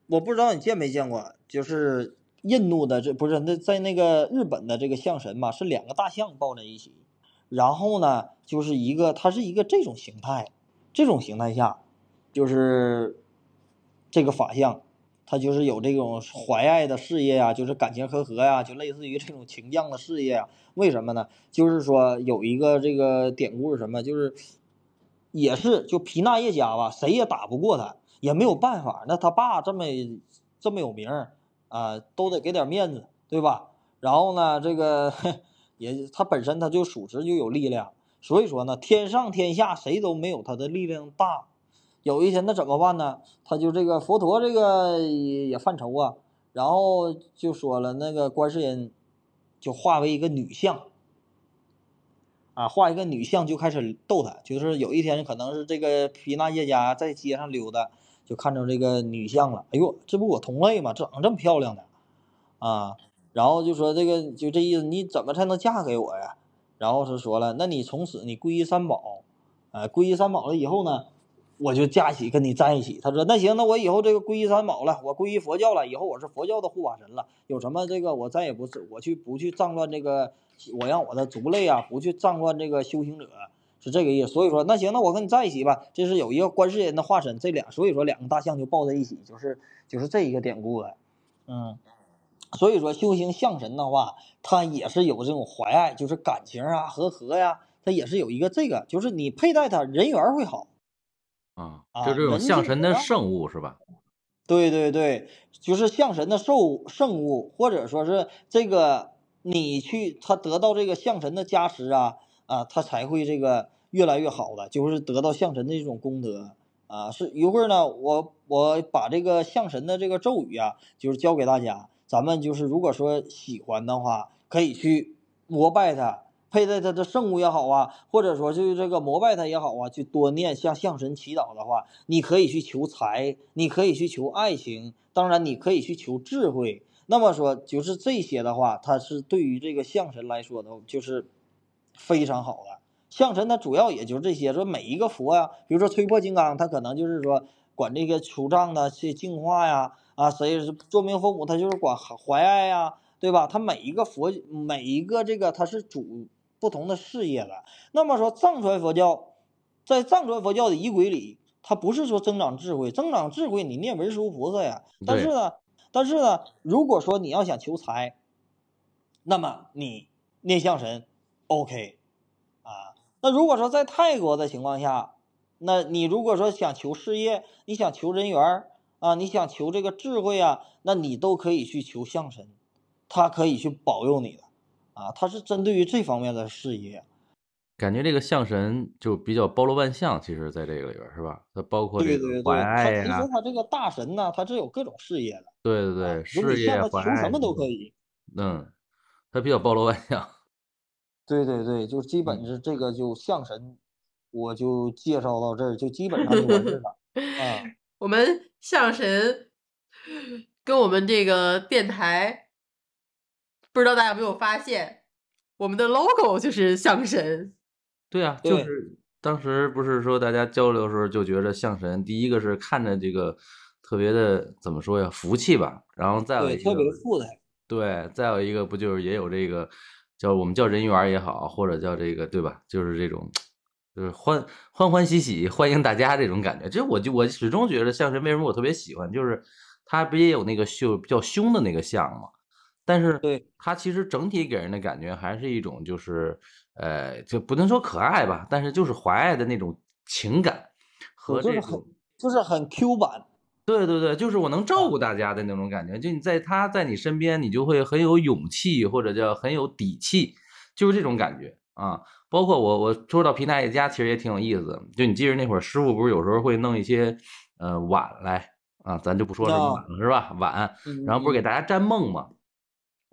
[SPEAKER 4] 我不知道你见没见过，就是印度的这不是那在那个日本的这个象神嘛，是两个大象抱在一起，然后呢，就是一个它是一个这种形态，这种形态下，就是这个法相。他就是有这种怀爱的事业呀，就是感情和合呀，就类似于这种情将的事业呀。为什么呢？就是说有一个这个典故是什么？就是也是就皮纳叶家吧，谁也打不过他，也没有办法。那他爸这么这么有名啊，都得给点面子，对吧？然后呢，这个也他本身他就属实就有力量，所以说呢，天上天下谁都没有他的力量大。有一天，那怎么办呢？他就这个佛陀这个也犯愁啊，然后就说了，那个观世音就化为一个女相，啊，画一个女相就开始逗他。就是有一天，可能是这个皮纳叶家在街上溜达，就看着这个女相了。哎呦，这不我同类吗？长这么漂亮的啊！然后就说这个就这意思，你怎么才能嫁给我呀？然后是说了，那你从此你皈依三宝，啊，皈依三宝了以后呢？我就嫁起跟你在一起。他说：“那行，那我以后这个皈依三宝了，我皈依佛教了，以后我是佛教的护法神了。有什么这个，我再也不是我去不去脏乱这个，我让我的族类啊不去脏乱这个修行者，是这个意思。所以说，那行，那我跟你在一起吧。这是有一个观世音的化身，这俩所以说两个大象就抱在一起，就是就是这一个典故了。嗯，所以说修行象神的话，他也是有这种怀爱，就是感情啊和和呀，他也是有一个这个，就是你佩戴它人缘会好。”
[SPEAKER 1] 啊，就这种象神的圣物是吧？
[SPEAKER 4] 对对对，就是象神的圣圣物，或者说是这个你去他得到这个象神的加持啊啊，他才会这个越来越好的，就是得到象神的这种功德啊。是一会儿呢，我我把这个象神的这个咒语啊，就是教给大家，咱们就是如果说喜欢的话，可以去膜拜他。佩戴他的圣物也好啊，或者说就是这个膜拜他也好啊，去多念向象神祈祷的话，你可以去求财，你可以去求爱情，当然你可以去求智慧。那么说就是这些的话，它是对于这个象神来说的，就是非常好的。象神它主要也就这些，说每一个佛呀，比如说吹破金刚，他可能就是说管这个除障的去净化呀，啊，谁是作命父母，他就是管怀爱呀，对吧？他每一个佛，每一个这个他是主。不同的事业了。那么说，藏传佛教在藏传佛教的仪轨里，它不是说增长智慧，增长智慧你念文殊菩萨呀。但是呢，但是呢，如果说你要想求财，那么你念象神，OK 啊。那如果说在泰国的情况下，那你如果说想求事业，你想求人缘啊，你想求这个智慧啊，那你都可以去求象神，他可以去保佑你的。啊，它是针对于这方面的事业，
[SPEAKER 1] 感觉这个象神就比较包罗万象，其实在这个里边是吧？它包括这个怀爱
[SPEAKER 4] 呀。其实它这个大神呢，它是有各种事业的。
[SPEAKER 1] 对对对，事业
[SPEAKER 4] 怀爱，求什么都可以。
[SPEAKER 1] 嗯，它比较包罗万象。
[SPEAKER 4] 对对对，就基本是这个就象神，我就介绍到这儿，就基本上就完事了。啊，
[SPEAKER 2] 我们象神跟我们这个电台。不知道大家有没有发现，我们的 logo 就是象神。
[SPEAKER 1] 对啊，就是当时不是说大家交流的时候就觉得象神，第一个是看着这个特别的怎么说呀，福气吧。然后再有一个
[SPEAKER 4] 特别富的，
[SPEAKER 1] 对，再有一个不就是也有这个叫我们叫人缘也好，或者叫这个对吧？就是这种就是欢欢欢喜喜欢迎大家这种感觉。其实我就我始终觉得象神为什么我特别喜欢，就是他不也有那个秀比较凶的那个象吗？但是，
[SPEAKER 4] 对
[SPEAKER 1] 它其实整体给人的感觉还是一种，就是，呃，就不能说可爱吧，但是就是怀爱的那种情感和这种，
[SPEAKER 4] 就是很 Q 版。
[SPEAKER 1] 对对对，就是我能照顾大家的那种感觉。就你在他在你身边，你就会很有勇气，或者叫很有底气，就是这种感觉。啊。包括我我说到皮大爷家，其实也挺有意思的。就你记着那会儿，师傅不是有时候会弄一些呃碗来啊，咱就不说什么
[SPEAKER 4] 啊
[SPEAKER 1] 碗了是吧？碗，
[SPEAKER 4] 嗯
[SPEAKER 1] 然后不是给大家占梦吗？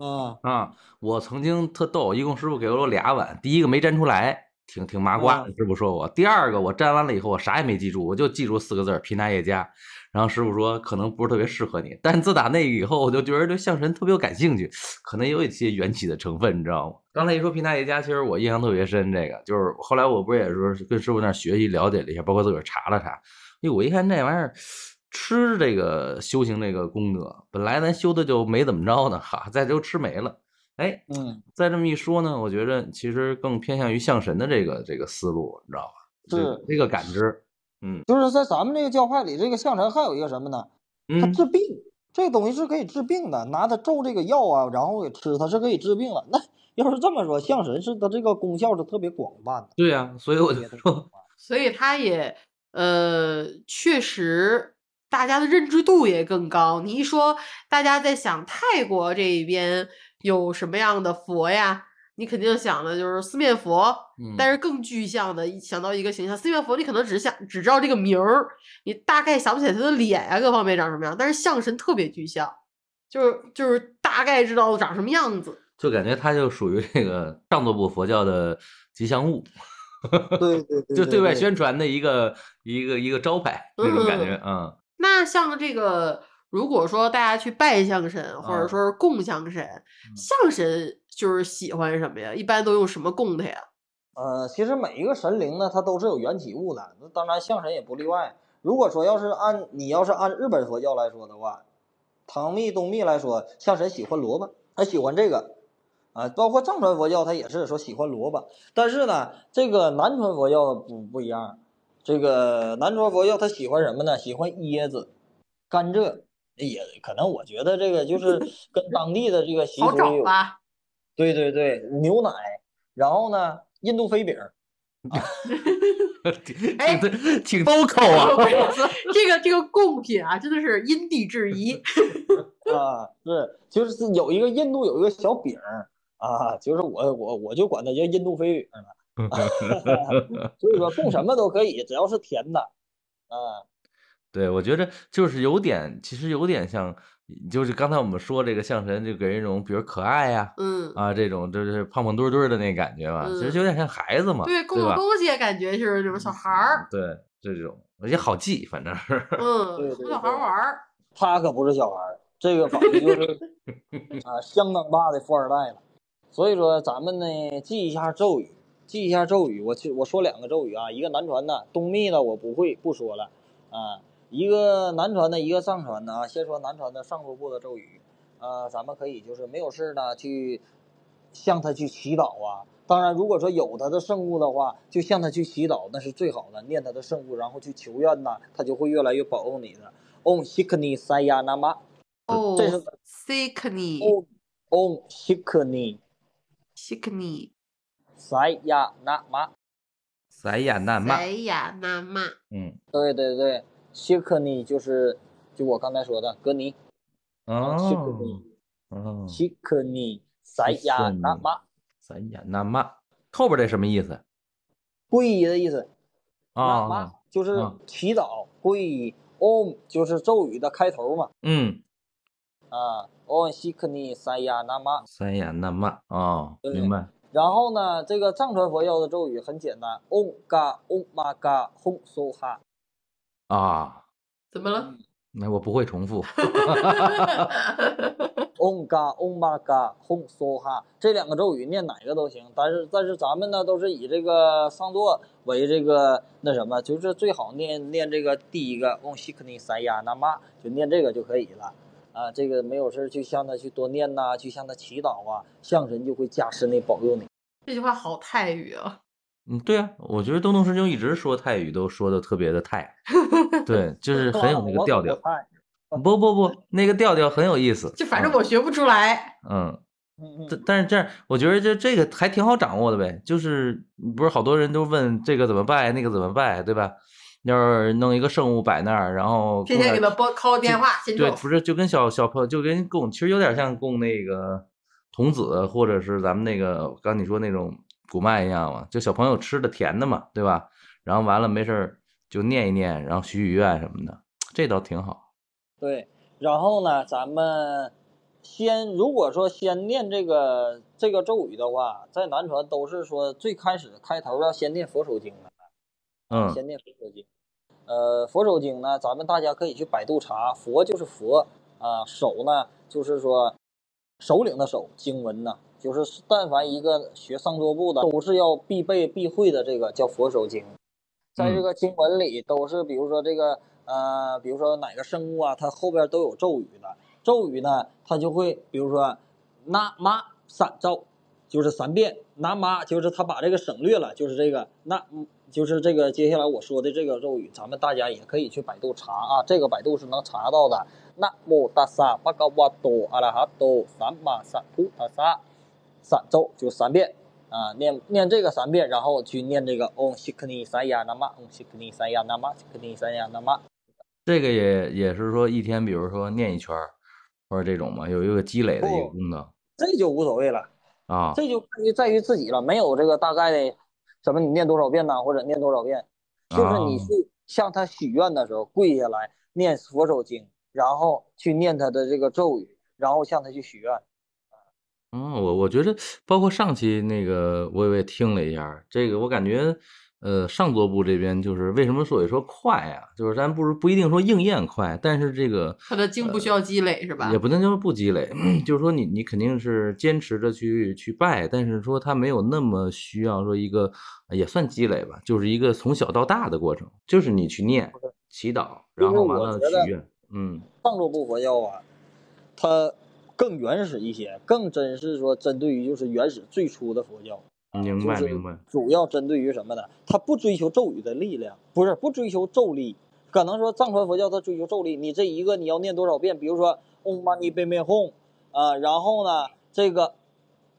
[SPEAKER 4] 啊
[SPEAKER 1] 啊，我曾经特逗，一共师傅给了我俩碗，第一个没粘出来，挺挺麻瓜
[SPEAKER 4] 啊，
[SPEAKER 1] 师傅说我；第二个我粘完了以后，我啥也没记住，我就记住四个字儿“皮拿叶加”。然后师傅说可能不是特别适合你，但自打那个以后，我就觉得对象神特别有感兴趣，可能有一些缘起的成分，你知道吗？刚才一说皮拿叶加，其实我印象特别深，这个就是后来我不是也是跟师傅那儿学习了解了一下，包括自个儿查了查，因为，我一看那玩意儿。吃这个修行这个功德，本来咱修的就没怎么着呢，哈，再就吃没了。哎，
[SPEAKER 4] 嗯，
[SPEAKER 1] 再这么一说呢，我觉着其实更偏向于向神的这个这个思路，你知道吧？这
[SPEAKER 4] 是
[SPEAKER 1] 这个感知，嗯
[SPEAKER 4] 就是在咱们这个教派里，这个象神还有一个什么呢？它
[SPEAKER 1] 嗯，
[SPEAKER 4] 治病，这个东西是可以治病的，拿它咒这个药啊，然后给吃，它是可以治病的。那要是这么说，象神是它这个功效是特别广泛的。
[SPEAKER 1] 对呀、所以我就说，
[SPEAKER 2] 所以他也呃，确实大家的认知度也更高。你一说大家在想泰国这一边有什么样的佛呀，你肯定想的就是四面佛，
[SPEAKER 1] 嗯，
[SPEAKER 2] 但是更具象的一想到一个形象，四面佛你可能只想只知道这个名儿，你大概想不起来他的脸呀、各方面长什么样，但是象神特别具象，就是就是大概知道长什么样子。
[SPEAKER 1] 就感觉它就属于这个上座部佛教的吉祥物，
[SPEAKER 4] 对对对，
[SPEAKER 1] 就对外宣传的一个一个一个招牌那种感觉，嗯
[SPEAKER 2] 那像这个，如果说大家去拜象神，或者
[SPEAKER 1] 啊
[SPEAKER 2] 说是供象神，象神就是喜欢什么呀？一般都用什么供它呀？
[SPEAKER 4] 呃，其实每一个神灵呢，它都是有缘起物的，那当然象神也不例外。如果说要是按你要是按日本佛教来说的话，唐密、东密来说，象神喜欢萝卜，他喜欢这个，啊，包括藏传佛教，他也是说喜欢萝卜。但是呢，这个南传佛教不不一样，这个南传佛教他喜欢什么呢？喜欢椰子、甘蔗，也可能我觉得这个就是 跟当地的这个习俗有
[SPEAKER 2] 找吧？
[SPEAKER 4] 对对对，牛奶，然后呢，印度飞饼儿，
[SPEAKER 1] 挺
[SPEAKER 2] 哎
[SPEAKER 1] 挺挺 local 啊，
[SPEAKER 2] 这个这个贡品啊，真的是因地制宜。
[SPEAKER 4] 啊，是，就是有一个印度有一个小饼啊，就是我我我就管它叫印度飞饼呢，所以说供什么都可以，只要是甜的，啊，
[SPEAKER 1] 对，我觉得就是有点，其实有点像，就是刚才我们说这个象神，就给人一种比如可爱呀、
[SPEAKER 2] 嗯，
[SPEAKER 1] 啊，这种就是胖胖墩墩的那感觉吧，其实有点像孩子嘛，
[SPEAKER 2] 对，供
[SPEAKER 1] 对吧？
[SPEAKER 2] 的东西感觉就是这种小孩儿，
[SPEAKER 1] 对，这种也好记，反正是。
[SPEAKER 2] 嗯，小孩玩儿。
[SPEAKER 4] 他可不是小孩儿，这个反正就是 啊相当大的富二代了。所以说咱们呢记一下咒语，记一下咒语。我去我说两个咒语啊，一个南传的，东密的我不会不说了啊，一个南传的，一个藏传的啊。先说南传的上座部的咒语，呃，咱们可以就是没有事呢去向他去祈祷啊。当然，如果说有他的圣物的话，就向他去祈祷，那是最好的。念他的圣物，然后去求愿呐，他就会越来越保佑你的。Om Shikni Sayanama。
[SPEAKER 2] 哦
[SPEAKER 4] 这是
[SPEAKER 2] sickney
[SPEAKER 4] Om Om Shikni
[SPEAKER 2] sickney
[SPEAKER 4] Sayanama。
[SPEAKER 1] 塞亚那玛，
[SPEAKER 2] 塞亚那玛。
[SPEAKER 1] 嗯，
[SPEAKER 4] 对对对，Shikni 就是就我刚才说的格尼。
[SPEAKER 1] 哦
[SPEAKER 4] ，Shikni
[SPEAKER 1] 哦
[SPEAKER 4] ，Shikni Sayanama，
[SPEAKER 1] 塞亚那玛，后边这什么意思？
[SPEAKER 4] 皈依的意思。那玛
[SPEAKER 1] 啊，
[SPEAKER 4] 就是
[SPEAKER 1] 啊
[SPEAKER 4] 祈祷，皈依。Om 就是咒语的开头嘛。
[SPEAKER 1] 嗯，
[SPEAKER 4] 啊，Om Shikni Sayanama。
[SPEAKER 1] 塞亚那玛，哦，
[SPEAKER 4] 对
[SPEAKER 1] 明白。
[SPEAKER 4] 然后呢，这个藏传佛教的咒语很简单，Om Ga Om Ma Ga Hum So Ha。
[SPEAKER 1] 啊，
[SPEAKER 2] 怎么了？
[SPEAKER 1] 那我不会重复。
[SPEAKER 4] Om Ga Om Ma Ga Hum So Ha 这两个咒语念哪个都行，但是但是咱们呢都是以这个上座为这个那什么，就是最好念念这个第一个 Om Shikni Sayanama，就念这个就可以了。啊，这个没有事儿去向他去多念呐、去向他祈祷啊，象神就会加持你保佑你。
[SPEAKER 2] 这句话好泰语啊！
[SPEAKER 1] 嗯，对啊，我觉得东东师兄一直说泰语都说的特别的泰，对，就是很有那个调调。
[SPEAKER 4] 哎
[SPEAKER 1] 不不不，那个调调很有意思。
[SPEAKER 2] 就反正
[SPEAKER 1] 嗯
[SPEAKER 2] 我学不出来。
[SPEAKER 1] 嗯，
[SPEAKER 4] 嗯
[SPEAKER 1] 但但是这样，我觉得这这个还挺好掌握的呗。就是不是好多人都问这个怎么拜，那个怎么拜，对吧？要是弄一个圣物摆那儿，然后
[SPEAKER 2] 天天给他拨 call 电话，
[SPEAKER 1] 对，不是就跟小小朋友就跟供，其实有点像供那个童子，或者是咱们那个刚你说那种古麦一样嘛，就小朋友吃的甜的嘛，对吧？然后完了没事儿就念一念，然后许许愿什么的，这倒挺好。
[SPEAKER 4] 对，然后呢，咱们先如果说先念这个这个咒语的话，在南传都是说最开始开头要先念佛手经的，
[SPEAKER 1] 嗯
[SPEAKER 4] 先念佛手经。呃，佛手经呢，咱们大家可以去百度查，佛就是佛啊，手呢就是说首领的手，经文呢就是但凡一个学上座部的都是要必备必会的，这个叫佛手经。在这个经文里都是，比如说这个呃，比如说哪个生物啊，它后边都有咒语的。咒语呢，它就会比如说那玛三咒，就是三遍；那玛就是他把这个省略了，就是这个那嗯就是这个接下来我说的这个咒语，咱们大家也可以去百度查啊，这个百度是能查到的。那么大萨巴嘎瓦多阿拉哈多三玛三菩萨萨三咒就三遍。啊，念念这个三遍，然后去念这个嗡西克尼三亚那玛，嗡西克尼三亚那玛，西克尼三亚那玛。
[SPEAKER 1] 这个也也是说一天，比如说念一圈儿，或者这种嘛，有一个积累的一个功能
[SPEAKER 4] 这就无所谓了，
[SPEAKER 1] 啊。
[SPEAKER 4] 这就在于在于自己了，没有这个大概的什么你念多少遍呐，或者念多少遍，就是你
[SPEAKER 1] 哦
[SPEAKER 4] 去向他许愿的时候跪下来念佛手经，然后去念他的这个咒语，然后向他去许愿。
[SPEAKER 1] 嗯，我我觉得包括上期那个我也听了一下，这个我感觉，呃，上座部这边就是为什么所以说快啊，就是咱不是不一定说应验快，但是这个
[SPEAKER 2] 他的经不需要积累是吧？
[SPEAKER 1] 也不能叫不积累，就是说你你肯定是坚持着去去拜，但是说他没有那么需要说一个也算积累吧，就是一个从小到大的过程，就是你去念祈祷，然后完了许愿，嗯
[SPEAKER 4] 上座部佛教啊，它更原始一些，更真是说针对于就是原始最初的佛教。
[SPEAKER 1] 明白明白，
[SPEAKER 4] 主要针对于什么呢？他不追求咒语的力量，不是不追求咒力。可能说藏传佛教它追求咒力，你这一个你要念多少遍？比如说 Om Mani Padme Hum 啊，然后呢，这个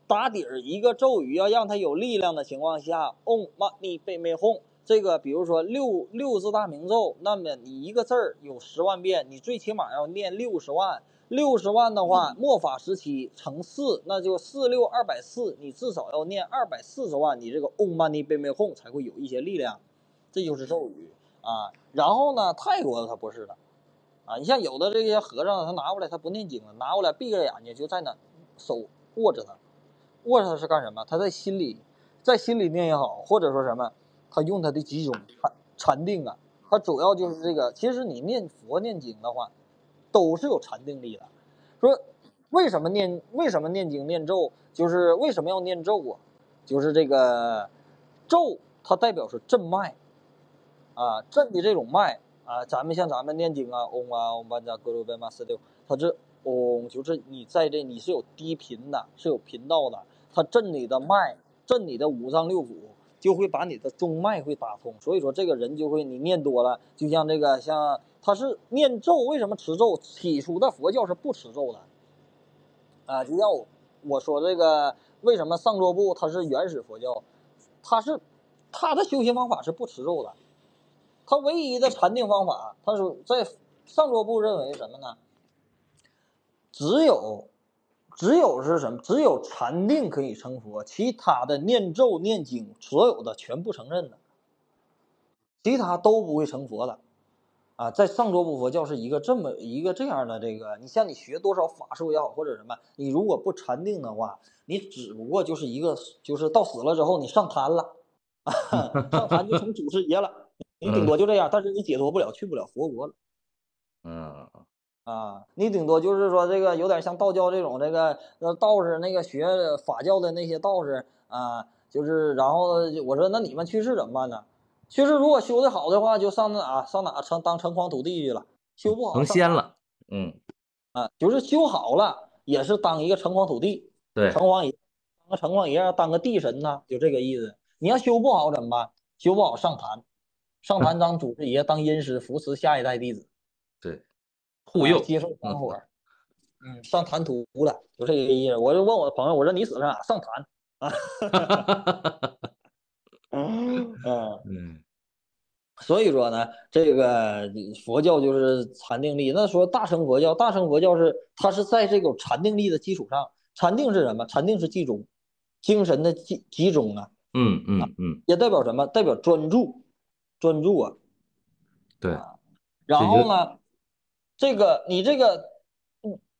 [SPEAKER 4] 打底儿一个咒语要让它有力量的情况下，Om Mani Padme Hum 这个比如说六六字大明咒，那么你一个字儿有十万遍，你最起码要念六十万。六十万的话，末法时期乘四，那就四六二百四，你至少要念二百四十万，你这个 Om Mani Padme Hum 才会有一些力量，这就是咒语啊。然后呢，泰国的它不是的，啊，你像有的这些和尚，他拿过来他不念经了，拿过来闭着眼睛就在那手握着它，握着它是干什么？他在心里，在心里念也好，或者说什么，他用他的几种禅禅定啊，他主要就是这个。其实你念佛念经的话，都是有禅定力的。说为什么念为什么念经念咒，就是为什么要念咒啊？就是这个咒，它代表是震脉啊，震的这种脉啊。咱们像咱们念经啊，嗡啊嗡班扎格鲁贝玛斯六，它这嗡就是你在这你是有低频的，是有频道的，它震你的脉，震你的五脏六腑。就会把你的中脉会打通，所以说这个人就会你念多了，就像这个像他是念咒，为什么持咒？起初的佛教是不持咒的，啊，就像我我说这个为什么上座部它是原始佛教，它是它的修行方法是不持咒的，它唯一的禅定方法，它是在上座部认为什么呢？只有只有是什么？只有禅定可以成佛，其他的念咒、念经，所有的全不承认的，其他都不会成佛的。啊，在上座部佛教是一个这么一个这样的这个，你像你学多少法术也好，或者什么，你如果不禅定的话，你只不过就是一个，就是到死了之后你上坛了，啊，上坛就成祖师爷了，你顶多就这样，但是你解脱不了，去不了佛国了。
[SPEAKER 1] 嗯
[SPEAKER 4] 啊，你顶多就是说这个有点像道教这种这个呃道士那个学法教的那些道士啊，就是然后我说那你们去世怎么办呢？去世如果修的好的话，就上哪上哪成当城隍土地去了；修不好
[SPEAKER 1] 成仙了，嗯，
[SPEAKER 4] 啊，就是修好了也是当一个城隍土地，
[SPEAKER 1] 对，
[SPEAKER 4] 城隍爷当个城隍爷当个地神呐，就这个意思。你要修不好怎么办？修不好上坛，上坛 当祖师爷当阴师扶持下一代弟子。
[SPEAKER 1] 对，护佑
[SPEAKER 4] 啊，接受香火，嗯，上坛图了，就这个意思。我就问我的朋友，我说你死上哪？上坛啊？嗯，
[SPEAKER 1] 嗯
[SPEAKER 4] 所以说呢，这个佛教就是禅定力。那说大乘佛教，大乘佛教是它是在这个禅定力的基础上，禅定是什么？禅定是集中，精神的集集中啊。
[SPEAKER 1] 嗯嗯嗯，
[SPEAKER 4] 也代表什么？代表专注，专注啊。
[SPEAKER 1] 对，
[SPEAKER 4] 然后呢，这个你这个，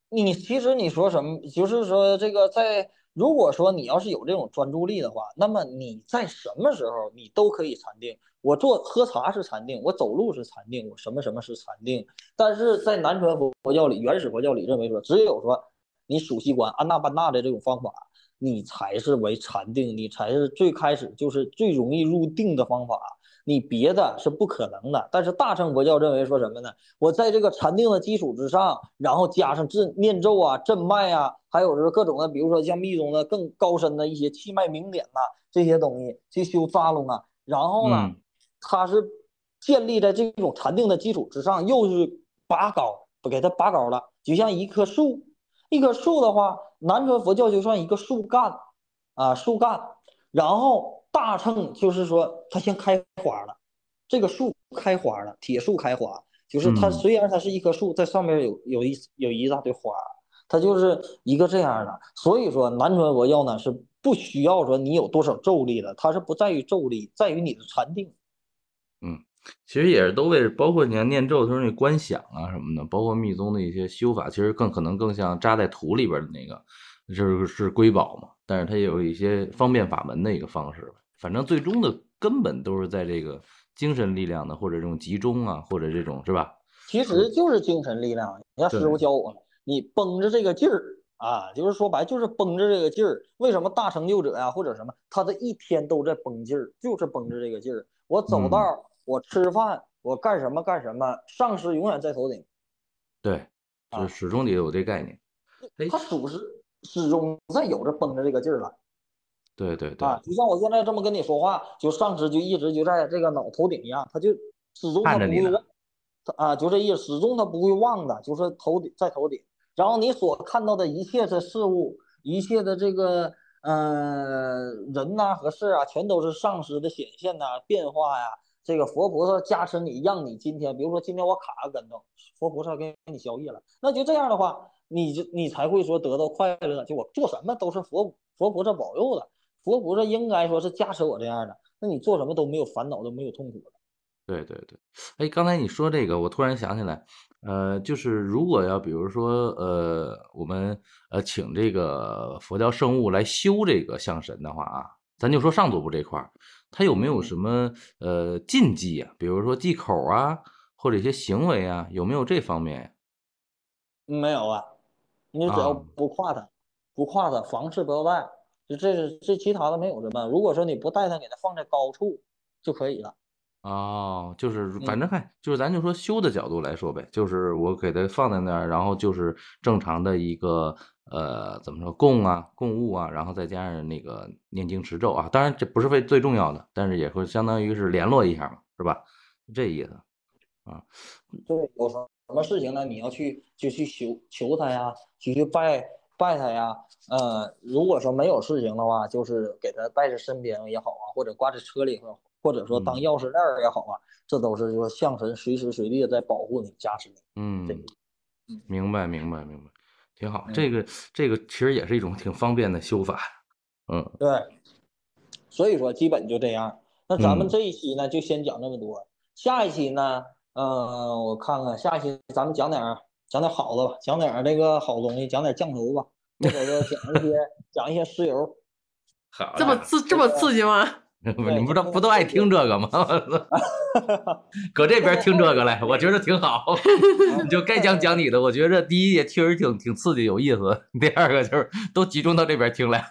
[SPEAKER 4] 你你其实你说什么？就是说这个在，如果说你要是有这种专注力的话，那么你在什么时候你都可以禅定。我做喝茶是禅定，我走路是禅定，我什么什么是禅定。但是在南传佛教里，原始佛教里认为说，只有说你数息观、安那班那的这种方法，你才是为禅定，你才是最开始就是最容易入定的方法。你别的是不可能的。但是大乘佛教认为说什么呢？我在这个禅定的基础之上，然后加上震念咒啊、震脉啊，还有就是各种的，比如说像密宗的更高深的一些气脉明点呐这些东西去修扎龙啊，然后呢？它是建立在这种禅定的基础之上，又是拔高，不给它拔高了，就像一棵树，一棵树的话，南传佛教就算一个树干，啊，树干，然后大乘就是说它先开花了，这个树开花了，铁树开花，就是它虽然它是一棵树，在上面有有一有一大堆花，它就是一个这样的，所以说南传佛教呢是不需要说你有多少咒力的，它是不在于咒力，在于你的禅定。
[SPEAKER 1] 嗯，其实也是都为，包括你看念咒，的时候那观想啊什么的，包括密宗的一些修法，其实更可能更像扎在土里边的那个，就是是瑰宝嘛。但是它也有一些方便法门的一个方式，反正最终的根本都是在这个精神力量的或者这种集中啊，或者这种是吧？
[SPEAKER 4] 其实就是精神力量。你看师傅教我，你绷着这个劲儿啊，就是说白就是绷着这个劲儿。为什么大成就者呀或者什么，他这一天都在绷劲儿，就是绷着这个劲儿。我走道。我吃饭，我干什么干什么，上师永远在头顶。
[SPEAKER 1] 对，就始终得有这概念。
[SPEAKER 4] 他属实始终在有着绷着这个劲儿了。
[SPEAKER 1] 对对对。
[SPEAKER 4] 啊，就像我现在这么跟你说话，就上师就一直就在这个脑头顶一样，他就始终他不会忘。他啊，就这意思，始终他不会忘的，就是头顶在头顶。然后你所看到的一切的事物，一切的这个嗯人呐和事啊，全都是上师的显现呐变化呀。这个佛菩萨加持你，让你今天，比如说今天我卡个跟头，佛菩萨给你消业了，那就这样的话，你就你才会说得到快乐。就我做什么都是佛佛菩萨保佑的，佛菩萨应该说是加持我这样的，那你做什么都没有烦恼，都没有痛苦的。
[SPEAKER 1] 对对对，哎，刚才你说这个，我突然想起来，呃，就是如果要比如说，呃，我们呃请这个佛教圣物来修这个象神的话啊，咱就说上座部这块儿。他有没有什么呃禁忌啊？比如说忌口啊，或者一些行为啊，有没有这方面？
[SPEAKER 4] 没有啊，你只要不跨它，不跨它，房事不要带，就这是这其他的没有什么。如果说你不带它，给它放在高处就可以了。
[SPEAKER 1] 哦，就是反正看，就是咱就说修的角度来说呗，就是我给它放在那儿，然后就是正常的一个。呃，怎么说供啊，供物啊，然后再加上那个念经持咒啊，当然这不是最最重要的，但是也会相当于是联络一下嘛，是吧？这意思啊。
[SPEAKER 4] 对，有什么事情呢？你要去就去求求他呀，去去拜拜他呀。呃，如果说没有事情的话，就是给他带在身边也好啊，或者挂在车里头，或者说当钥匙链也好啊，这都是说象神随时随地在保护你、加持你。
[SPEAKER 1] 嗯，明白，明白，明白。挺好，这个这个其实也是一种挺方便的修法，嗯，
[SPEAKER 4] 对，所以说基本就这样。那咱们这一期呢就先讲这么多，下一期呢，嗯，我看看下一期咱们讲点讲点好的吧，讲点这个好东西，讲点酱油吧，或者说讲一些 讲一些石油。
[SPEAKER 1] 好，
[SPEAKER 2] 这么刺这么刺激吗？
[SPEAKER 1] 你不都不都爱听这个吗？搁这边听这个来，我觉得挺好。你就该讲讲你的，我觉得第一也确实挺挺刺激有意思。第二个就是都集中到这边听来。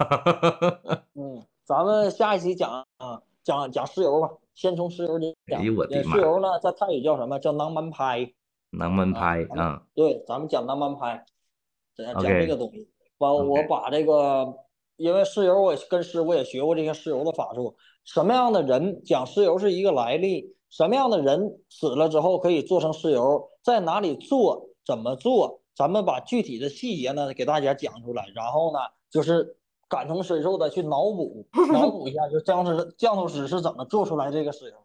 [SPEAKER 4] 嗯，咱们下一期讲啊，讲讲石油吧，先从石油讲。
[SPEAKER 1] 哎呦我的妈！
[SPEAKER 4] 石油呢，在泰语叫什么叫南蛮拍？
[SPEAKER 1] 南蛮拍啊。
[SPEAKER 4] 对，咱们讲南蛮拍，讲这个东西。把我把这个，因为石油，我跟师傅也学过这些石油的法术。什么样的人讲石油是一个来历？什么样的人死了之后可以做成石油？在哪里做？怎么做？咱们把具体的细节呢给大家讲出来，然后呢就是感同身受的去脑补，脑补一下，就降头降头师是怎么做出来这个石油？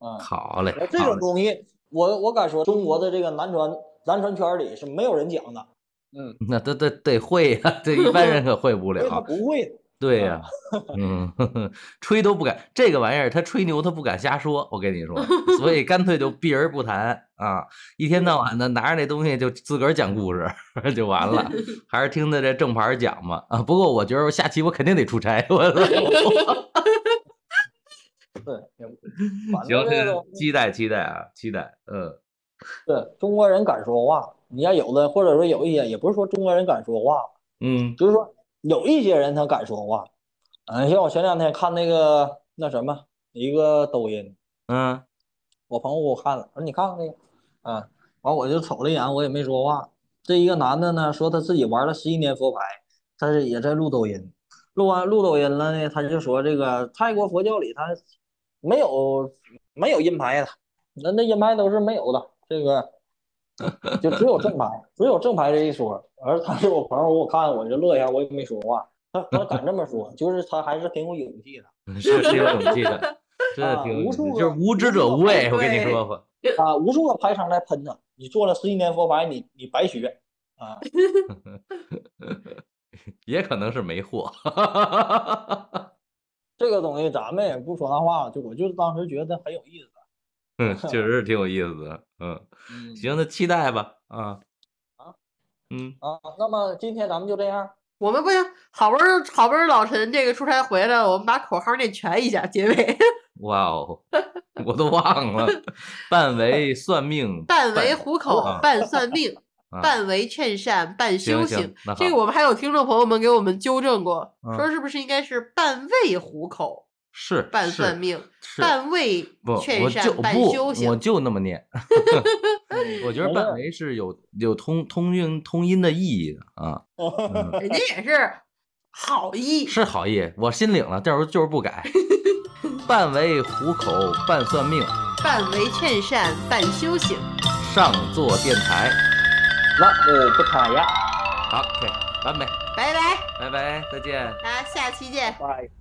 [SPEAKER 4] 嗯，
[SPEAKER 1] 好嘞。
[SPEAKER 4] 这种东西，我我敢说，中国的这个男传男传圈里是没有人讲的。嗯，
[SPEAKER 1] 那得得得会呀，这一般人可会不了。
[SPEAKER 4] 他不会。
[SPEAKER 1] 对呀、嗯，呵 呵吹都不敢，这个玩意儿他吹牛他不敢瞎说，我跟你说，所以干脆就避而不谈啊，一天到晚的拿着那东西就自个儿讲故事就完了，还是听他这正牌讲吧啊。不过我觉得下期我肯定得出差，我
[SPEAKER 4] 对，反
[SPEAKER 1] 行
[SPEAKER 4] 正这个
[SPEAKER 1] 期待期待啊，期待，嗯
[SPEAKER 4] 对中国人敢说话，你要有的或者说有一些，也不是说中国人敢说话，
[SPEAKER 1] 嗯
[SPEAKER 4] 就是说有一些人他敢说话。嗯，像我前两天看那个那什么一个抖音，
[SPEAKER 1] 嗯
[SPEAKER 4] 我朋友给我看了，说你看看那个，啊，完我就瞅了一眼，我也没说话。这一个男的呢，说他自己玩了十一年佛牌，他是也在录抖音，录完录抖音了呢，他就说这个泰国佛教里他没有没有阴牌的，那那阴牌都是没有的，这个 就只有正牌，只有正牌这一说。而他是我朋友，我看我就乐一下，我也没说话。他他敢这么说，就是他还是挺有勇气的。
[SPEAKER 1] 嗯，是是有勇气的，真的
[SPEAKER 4] 啊
[SPEAKER 1] 挺有勇气的，
[SPEAKER 4] 无数个
[SPEAKER 1] 就是无知者无畏，我跟你
[SPEAKER 2] 对
[SPEAKER 1] 说吧。
[SPEAKER 4] 啊，无数个牌商来喷他，你做了十一年佛牌，你你白学啊！
[SPEAKER 1] 也可能是没货。
[SPEAKER 4] 这个东西咱们也不说那话，就我就当时觉得很有意思。
[SPEAKER 1] 嗯，确实是挺有意思的。嗯，
[SPEAKER 4] 嗯，
[SPEAKER 1] 行，那期待吧。啊
[SPEAKER 4] 啊，
[SPEAKER 1] 嗯，
[SPEAKER 4] 啊，那么今天咱们就这样。
[SPEAKER 2] 我们不行，好不容易好不容易老陈这个出差回来了，我们把口号念全一下，结尾。
[SPEAKER 1] 哇哦，我都忘了。半为算命，
[SPEAKER 2] 半为糊口
[SPEAKER 1] 啊，
[SPEAKER 2] 半算命，
[SPEAKER 1] 啊
[SPEAKER 2] 半为劝善，半修
[SPEAKER 1] 行。
[SPEAKER 2] 这个我们还有听众朋友们给我们纠正过，
[SPEAKER 1] 嗯
[SPEAKER 2] 说是不是应该是半为糊口，
[SPEAKER 1] 是
[SPEAKER 2] 半算命，半为，劝善，半修，行
[SPEAKER 1] 我。就那么念。我觉得半为是有有通通韵通音的意义的啊，嗯
[SPEAKER 2] 人家也是好意，
[SPEAKER 1] 是好意，我心领了，到时候就是不改。半为糊口，半算命，
[SPEAKER 2] 半为劝善，半修行。
[SPEAKER 1] 上座电台。
[SPEAKER 4] 那我不谈呀，
[SPEAKER 1] 好，OK，完美，
[SPEAKER 2] 拜拜，
[SPEAKER 1] 拜拜，再见。
[SPEAKER 2] 大家下期见。
[SPEAKER 4] 拜。